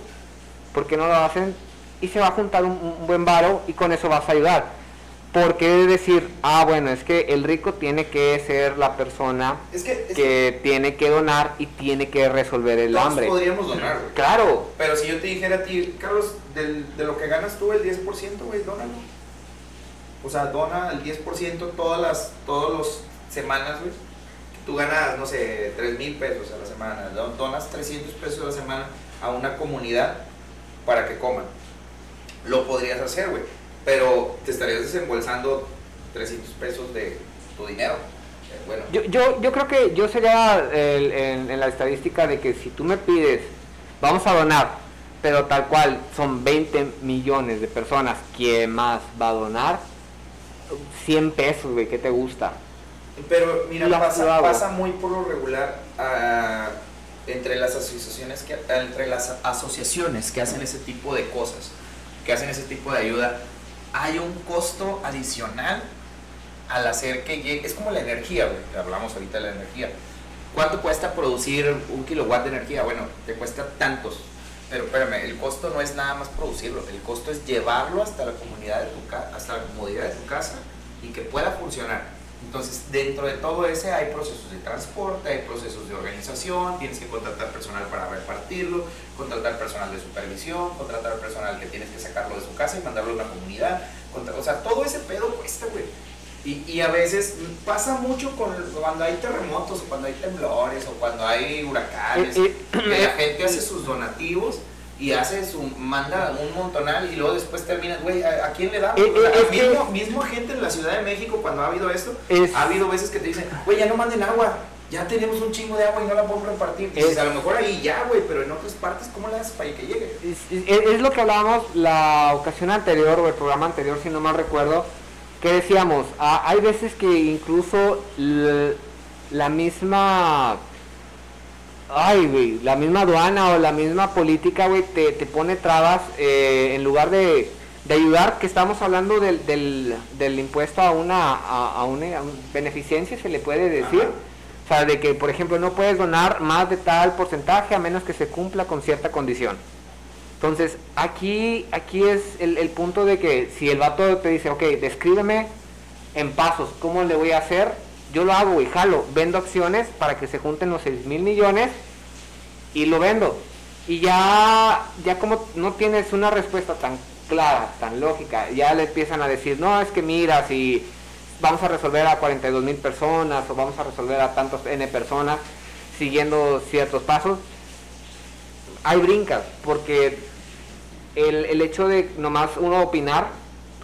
¿por qué no lo hacen? Y se va a juntar un, un buen varo y con eso vas a ayudar. ¿Por qué decir, ah, bueno, es que el rico tiene que ser la persona Es que, es que que tiene que donar y tiene que resolver el todos hambre? podríamos donar, güey. Claro, Pero si yo te dijera a ti, Carlos, del- de lo que ganas tú, el 10%, güey, dónalo. O sea, dona el 10% todas las todos los semanas, güey. Tú ganas, no sé, 3 mil pesos a la semana. do- Donas 300 pesos a la semana a una comunidad para que coman. Lo podrías hacer, güey. Pero te estarías desembolsando 300 pesos de tu dinero. Eh, Bueno, Yo, yo, yo creo que yo sería el- en, en la estadística de que si tú me pides, vamos a donar, pero tal cual son 20 millones de personas, ¿quién más va a donar? 100 pesos, güey, ¿qué te gusta? Pero mira, pasa, pasa muy por lo regular ah, entre las asociaciones que entre las asociaciones que hacen ese tipo de cosas, que hacen ese tipo de ayuda, hay un costo adicional al hacer que llegue. Es como la energía, güey. Hablamos ahorita de la energía. ¿Cuánto cuesta producir un kilowatt de energía? Bueno, te cuesta tantos. Pero espérame, el costo no es nada más producirlo, el costo es llevarlo hasta la comunidad de tu hasta la comodidad de tu casa y que pueda funcionar. Entonces, dentro de todo ese hay procesos de transporte, hay procesos de organización, tienes que contratar personal para repartirlo, contratar personal de supervisión, contratar personal que tienes que sacarlo de su casa y mandarlo a una comunidad. o sea, todo ese pedo cuesta, güey. Y, y a veces pasa mucho con, cuando hay terremotos, o cuando hay temblores, o cuando hay huracanes, Eh, eh, que la gente hace sus donativos y hace su, manda un montonal y luego después termina, güey, ¿a, a quién le damos? Eh, eh, que- mismo, gente en la Ciudad de México cuando ha habido esto, Es- ha habido veces que te dicen, güey, ya no manden agua, ya tenemos un chingo de agua y no la podemos repartir. Es- a lo mejor ahí ya, güey, pero en otras partes, ¿cómo le haces para que llegue? Es, lo que hablábamos la ocasión anterior o el programa anterior, si no mal recuerdo, que decíamos, ah, hay veces que incluso la misma, ay, güey, la misma aduana o la misma política, güey, te, te pone trabas eh, en lugar de, de ayudar, que estamos hablando del, del, del impuesto a una, a, a una a un- beneficencia, se le puede decir. Ajá. O sea, de que, por ejemplo, no puedes donar más de tal porcentaje a menos que se cumpla con cierta condición. Entonces, aquí, aquí es el, el punto de que si el vato te dice, ok, descríbeme en pasos cómo le voy a hacer, yo lo hago y jalo, vendo acciones para que se junten los 6 mil millones y lo vendo. Y ya, ya como no tienes una respuesta tan clara, tan lógica, ya le empiezan a decir, no, es que mira, si vamos a resolver a 42 mil personas o vamos a resolver a tantos N personas siguiendo ciertos pasos, hay brincas, porque el, el hecho de nomás uno opinar,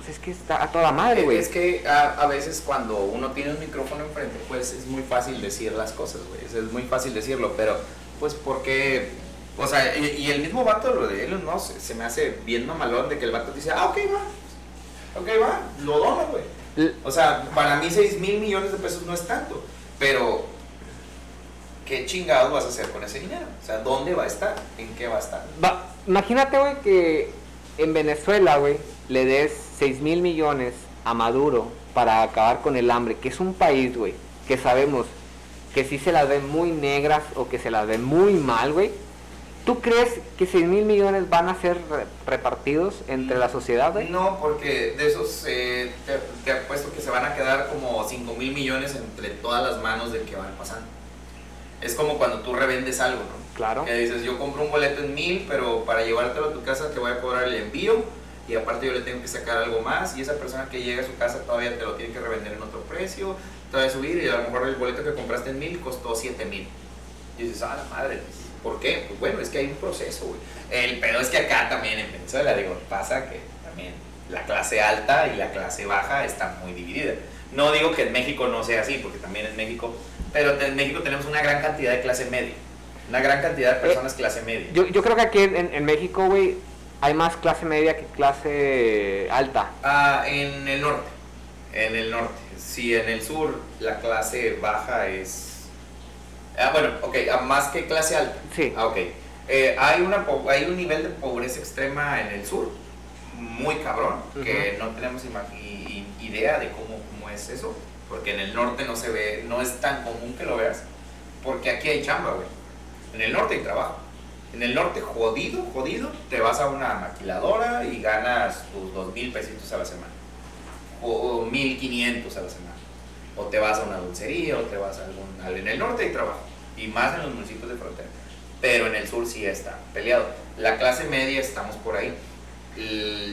es que está a toda madre, güey. Es que a, a veces cuando uno tiene un micrófono enfrente, pues es muy fácil decir las cosas, güey. Es, muy fácil decirlo, pero pues porque, o sea, y, y el mismo vato, lo de Elon Musk, se, se me hace bien mamalón de que el vato dice, ah, ok, va, ok, va, lo dona, güey. O sea, para mí 6 mil millones de pesos no es tanto, pero ¿qué chingados vas a hacer con ese dinero? O sea, ¿dónde va a estar? ¿En qué va a estar? Va- imagínate, güey, que en Venezuela, güey, le des 6 mil millones a Maduro para acabar con el hambre, que es un país, güey, que sabemos que sí se las ven muy negras o que se las ven muy mal, güey. ¿Tú crees que 6 mil millones van a ser re- repartidos entre la sociedad, güey? No, porque de esos eh, te, te apuesto que se van a quedar como 5 mil millones entre todas las manos de que van pasando. Es como cuando tú revendes algo, ¿no? Claro. Que dices, yo compro un boleto en mil, pero para llevártelo a tu casa te voy a cobrar el envío y aparte yo le tengo que sacar algo más y esa persona que llega a su casa todavía te lo tiene que revender en otro precio, te va a subir y a lo mejor el boleto que compraste en mil costó 7 mil. Y dices, ah, la madre, ¿por qué? Pues bueno, es que hay un proceso, güey. El pedo es que acá también en Venezuela, digo, pasa que también la clase alta y la clase baja están muy dividida. No digo que en México no sea así, porque también en México, pero en México tenemos una gran cantidad de clase media. Una gran cantidad de personas clase media. Yo, yo creo que aquí en, en México, güey, hay más clase media que clase alta. Ah, en el norte. En el norte. Sí, en el sur la clase baja es. Ah, bueno, ok, ah, más que clase alta. Sí. Ah, ok. Eh, hay, una, hay un nivel de pobreza extrema en el sur, muy cabrón, que no tenemos idea de cómo, cómo es eso, porque en el norte no se ve, no es tan común que lo veas, porque aquí hay chamba, güey. En el norte hay trabajo. En el norte, jodido, jodido, te vas a una maquiladora y ganas tus dos mil pesitos a la semana. O, o 1500 a la semana. O te vas a una dulcería, o te vas a algún. al- En el norte hay trabajo. Y más en los municipios de frontera. Pero en el sur sí está peleado. La clase media estamos por ahí.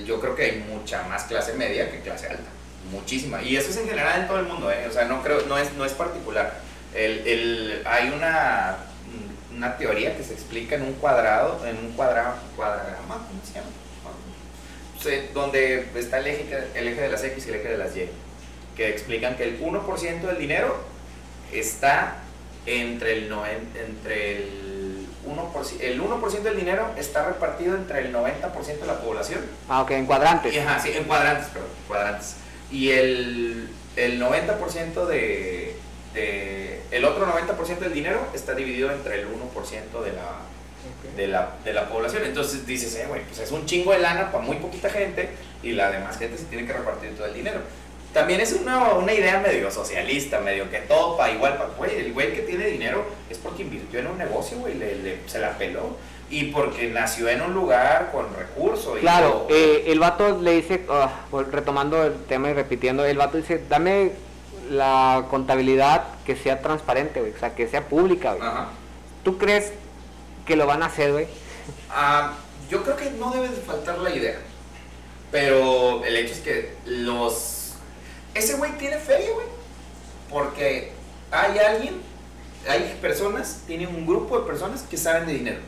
Yo creo que hay mucha más clase media que clase alta. Muchísima. Y eso es en general en todo el mundo, ¿eh? O sea, no, creo, no, es, no es particular. El, el- hay una, una teoría que se explica en un cuadrado, en un cuadra, cuadragrama, ¿cómo se llama? Donde está el eje, el eje de las X y el eje de las Y, que explican que el 1% del dinero está entre el, entre el 1%, el 1% del dinero está repartido entre el 90% de la población Ah, ok, en cuadrantes. y, ajá, sí, en cuadrantes, perdón, cuadrantes. Y el, el 90% de, de- El otro 90% del dinero está dividido entre el 1% de la, de, la, de la población. Entonces dices, eh, güey, pues es un chingo de lana para muy poquita gente y la demás gente se tiene que repartir todo el dinero. También es una, una idea medio socialista, medio que todo para igual, para, güey, el güey que tiene dinero es porque invirtió en un negocio, güey, le, le- se la peló. Y porque nació en un lugar con recursos. y Claro, todo. eh, el vato le dice, pues, retomando el tema y repitiendo, el vato dice, dame la contabilidad que sea transparente, güey, o sea, que sea pública, güey. Ajá. ¿Tú crees que lo van a hacer, güey? Ah, yo creo que no debe de faltar la idea. Pero el hecho es que los... Ese güey tiene feria, güey. Porque hay alguien, hay personas, tiene un grupo de personas que saben de dinero.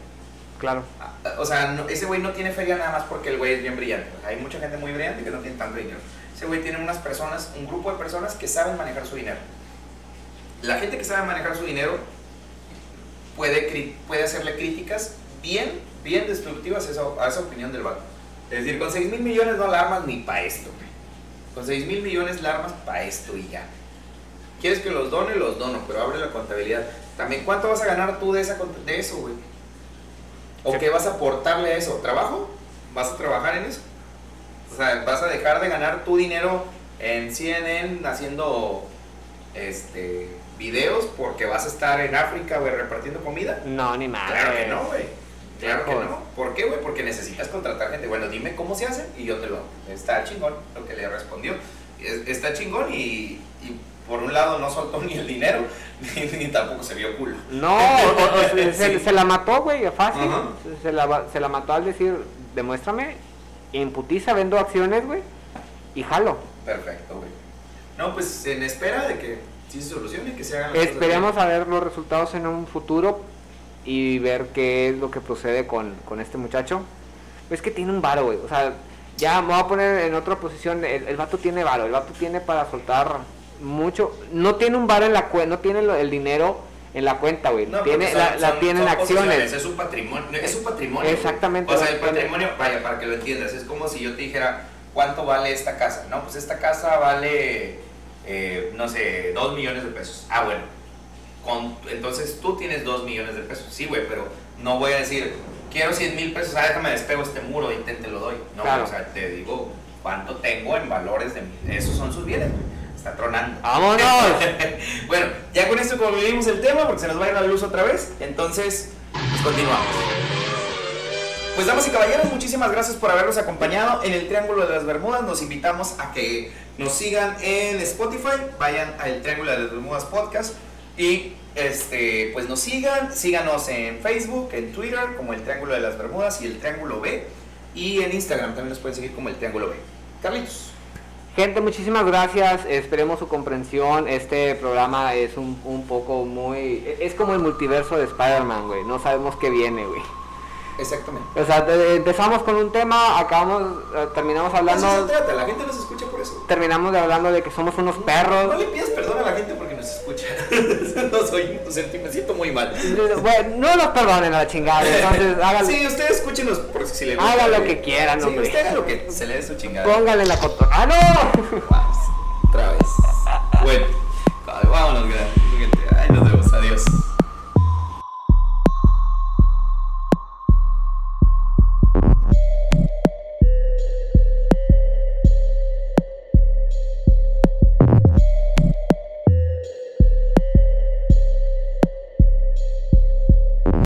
Claro. Ah, O sea, no- ese güey no tiene feria nada más porque el güey es bien brillante. Hay mucha gente muy brillante que no tiene tanto dinero. Ese güey tiene unas personas, un grupo de personas que saben manejar su dinero. La gente que sabe manejar su dinero puede, puede hacerle críticas bien, bien destructivas a esa, a esa opinión del banco. Es decir, con 6 mil millones no la armas ni para esto. güey. Con 6 mil millones la armas para esto y ya. ¿Quieres que los done? Los dono, pero abre la contabilidad. También, ¿cuánto vas a ganar tú de, esa, de eso, güey? ¿O Sí. qué vas a aportarle a eso? ¿Trabajo? ¿Vas a trabajar en eso? O sea, ¿vas a dejar de ganar tu dinero en CNN haciendo este videos porque vas a estar en África, güey, repartiendo comida? No, ni más. Claro que no, güey. Claro que no. ¿Por qué, güey? Porque necesitas contratar gente. Bueno, dime cómo se hace y yo te lo... Está chingón lo que le respondió. Es- Está chingón y, y por un lado no soltó ni el dinero, *laughs* ni, ni tampoco se vio culo. No, o- o *laughs* se, se- Sí. se la mató, güey, fácil. Se, se la, se la mató al decir, demuéstrame, imputiza, vendo acciones, güey, y jalo. Perfecto, güey. No, pues en espera de que sí se solucione, que se hagan las cosas Esperemos a ver los resultados en un futuro y ver qué es lo que procede con, con este muchacho. Es que tiene un varo, güey. O sea, ya me voy a poner en otra posición. El, el vato tiene varo. El vato tiene para soltar mucho. No tiene un varo en la cuenta. No tiene el dinero en la cuenta, güey. No, tiene, la, son- la son- tiene en son acciones. Es un patrimonio. Es un patrimonio. Exactamente, O sea, el patrimonio, vaya, para que lo entiendas, es como si yo te dijera, ¿cuánto vale esta casa? No, pues esta casa vale, eh, no sé, 2 millones de pesos. Ah, bueno. Con- entonces tú tienes 2 millones de pesos. Sí, güey, pero no voy a decir, quiero 100 mil pesos, ah, déjame despego este muro y te, te lo doy. No, Claro. o sea, te digo, ¿cuánto tengo en valores de mi- Esos son sus bienes, güey. Está tronando. ¡Vámonos! *laughs* bueno, ya con esto concluimos el tema porque se nos va a ir la luz otra vez. Entonces, pues continuamos. Pues damas y caballeros, muchísimas gracias por habernos acompañado en el Triángulo de las Bermudas. Nos invitamos a que nos sigan en Spotify, vayan al Triángulo de las Bermudas Podcast y este, pues nos sigan, síganos en Facebook, en Twitter como el Triángulo de las Bermudas y el Triángulo B y en Instagram también nos pueden seguir como el Triángulo B. Carlitos. Gente, muchísimas gracias. Esperemos su comprensión. Este programa es un, un poco muy. Es como el multiverso de Spider-Man, güey. No sabemos qué viene, güey. Exactamente. O sea, empezamos con un tema, acabamos, eh, terminamos hablando. Eso se trata, la gente nos escucha por eso. Terminamos de hablando de que somos unos perros. No, le pides perdón a la gente porque nos escucha. *laughs* no soy inocente, me siento muy mal. Bueno, no nos perdonen a la chingada. Entonces, *laughs* háganlo. Sí, ustedes escúchenos por si le gusta. Hagan lo que quieran, sí, hombre. Usted haga lo que se le dé su chingada. Póngale la cotorra. ¡Ah, no! Wow, otra vez. Bueno, vámonos. Ahí nos vemos. Adiós.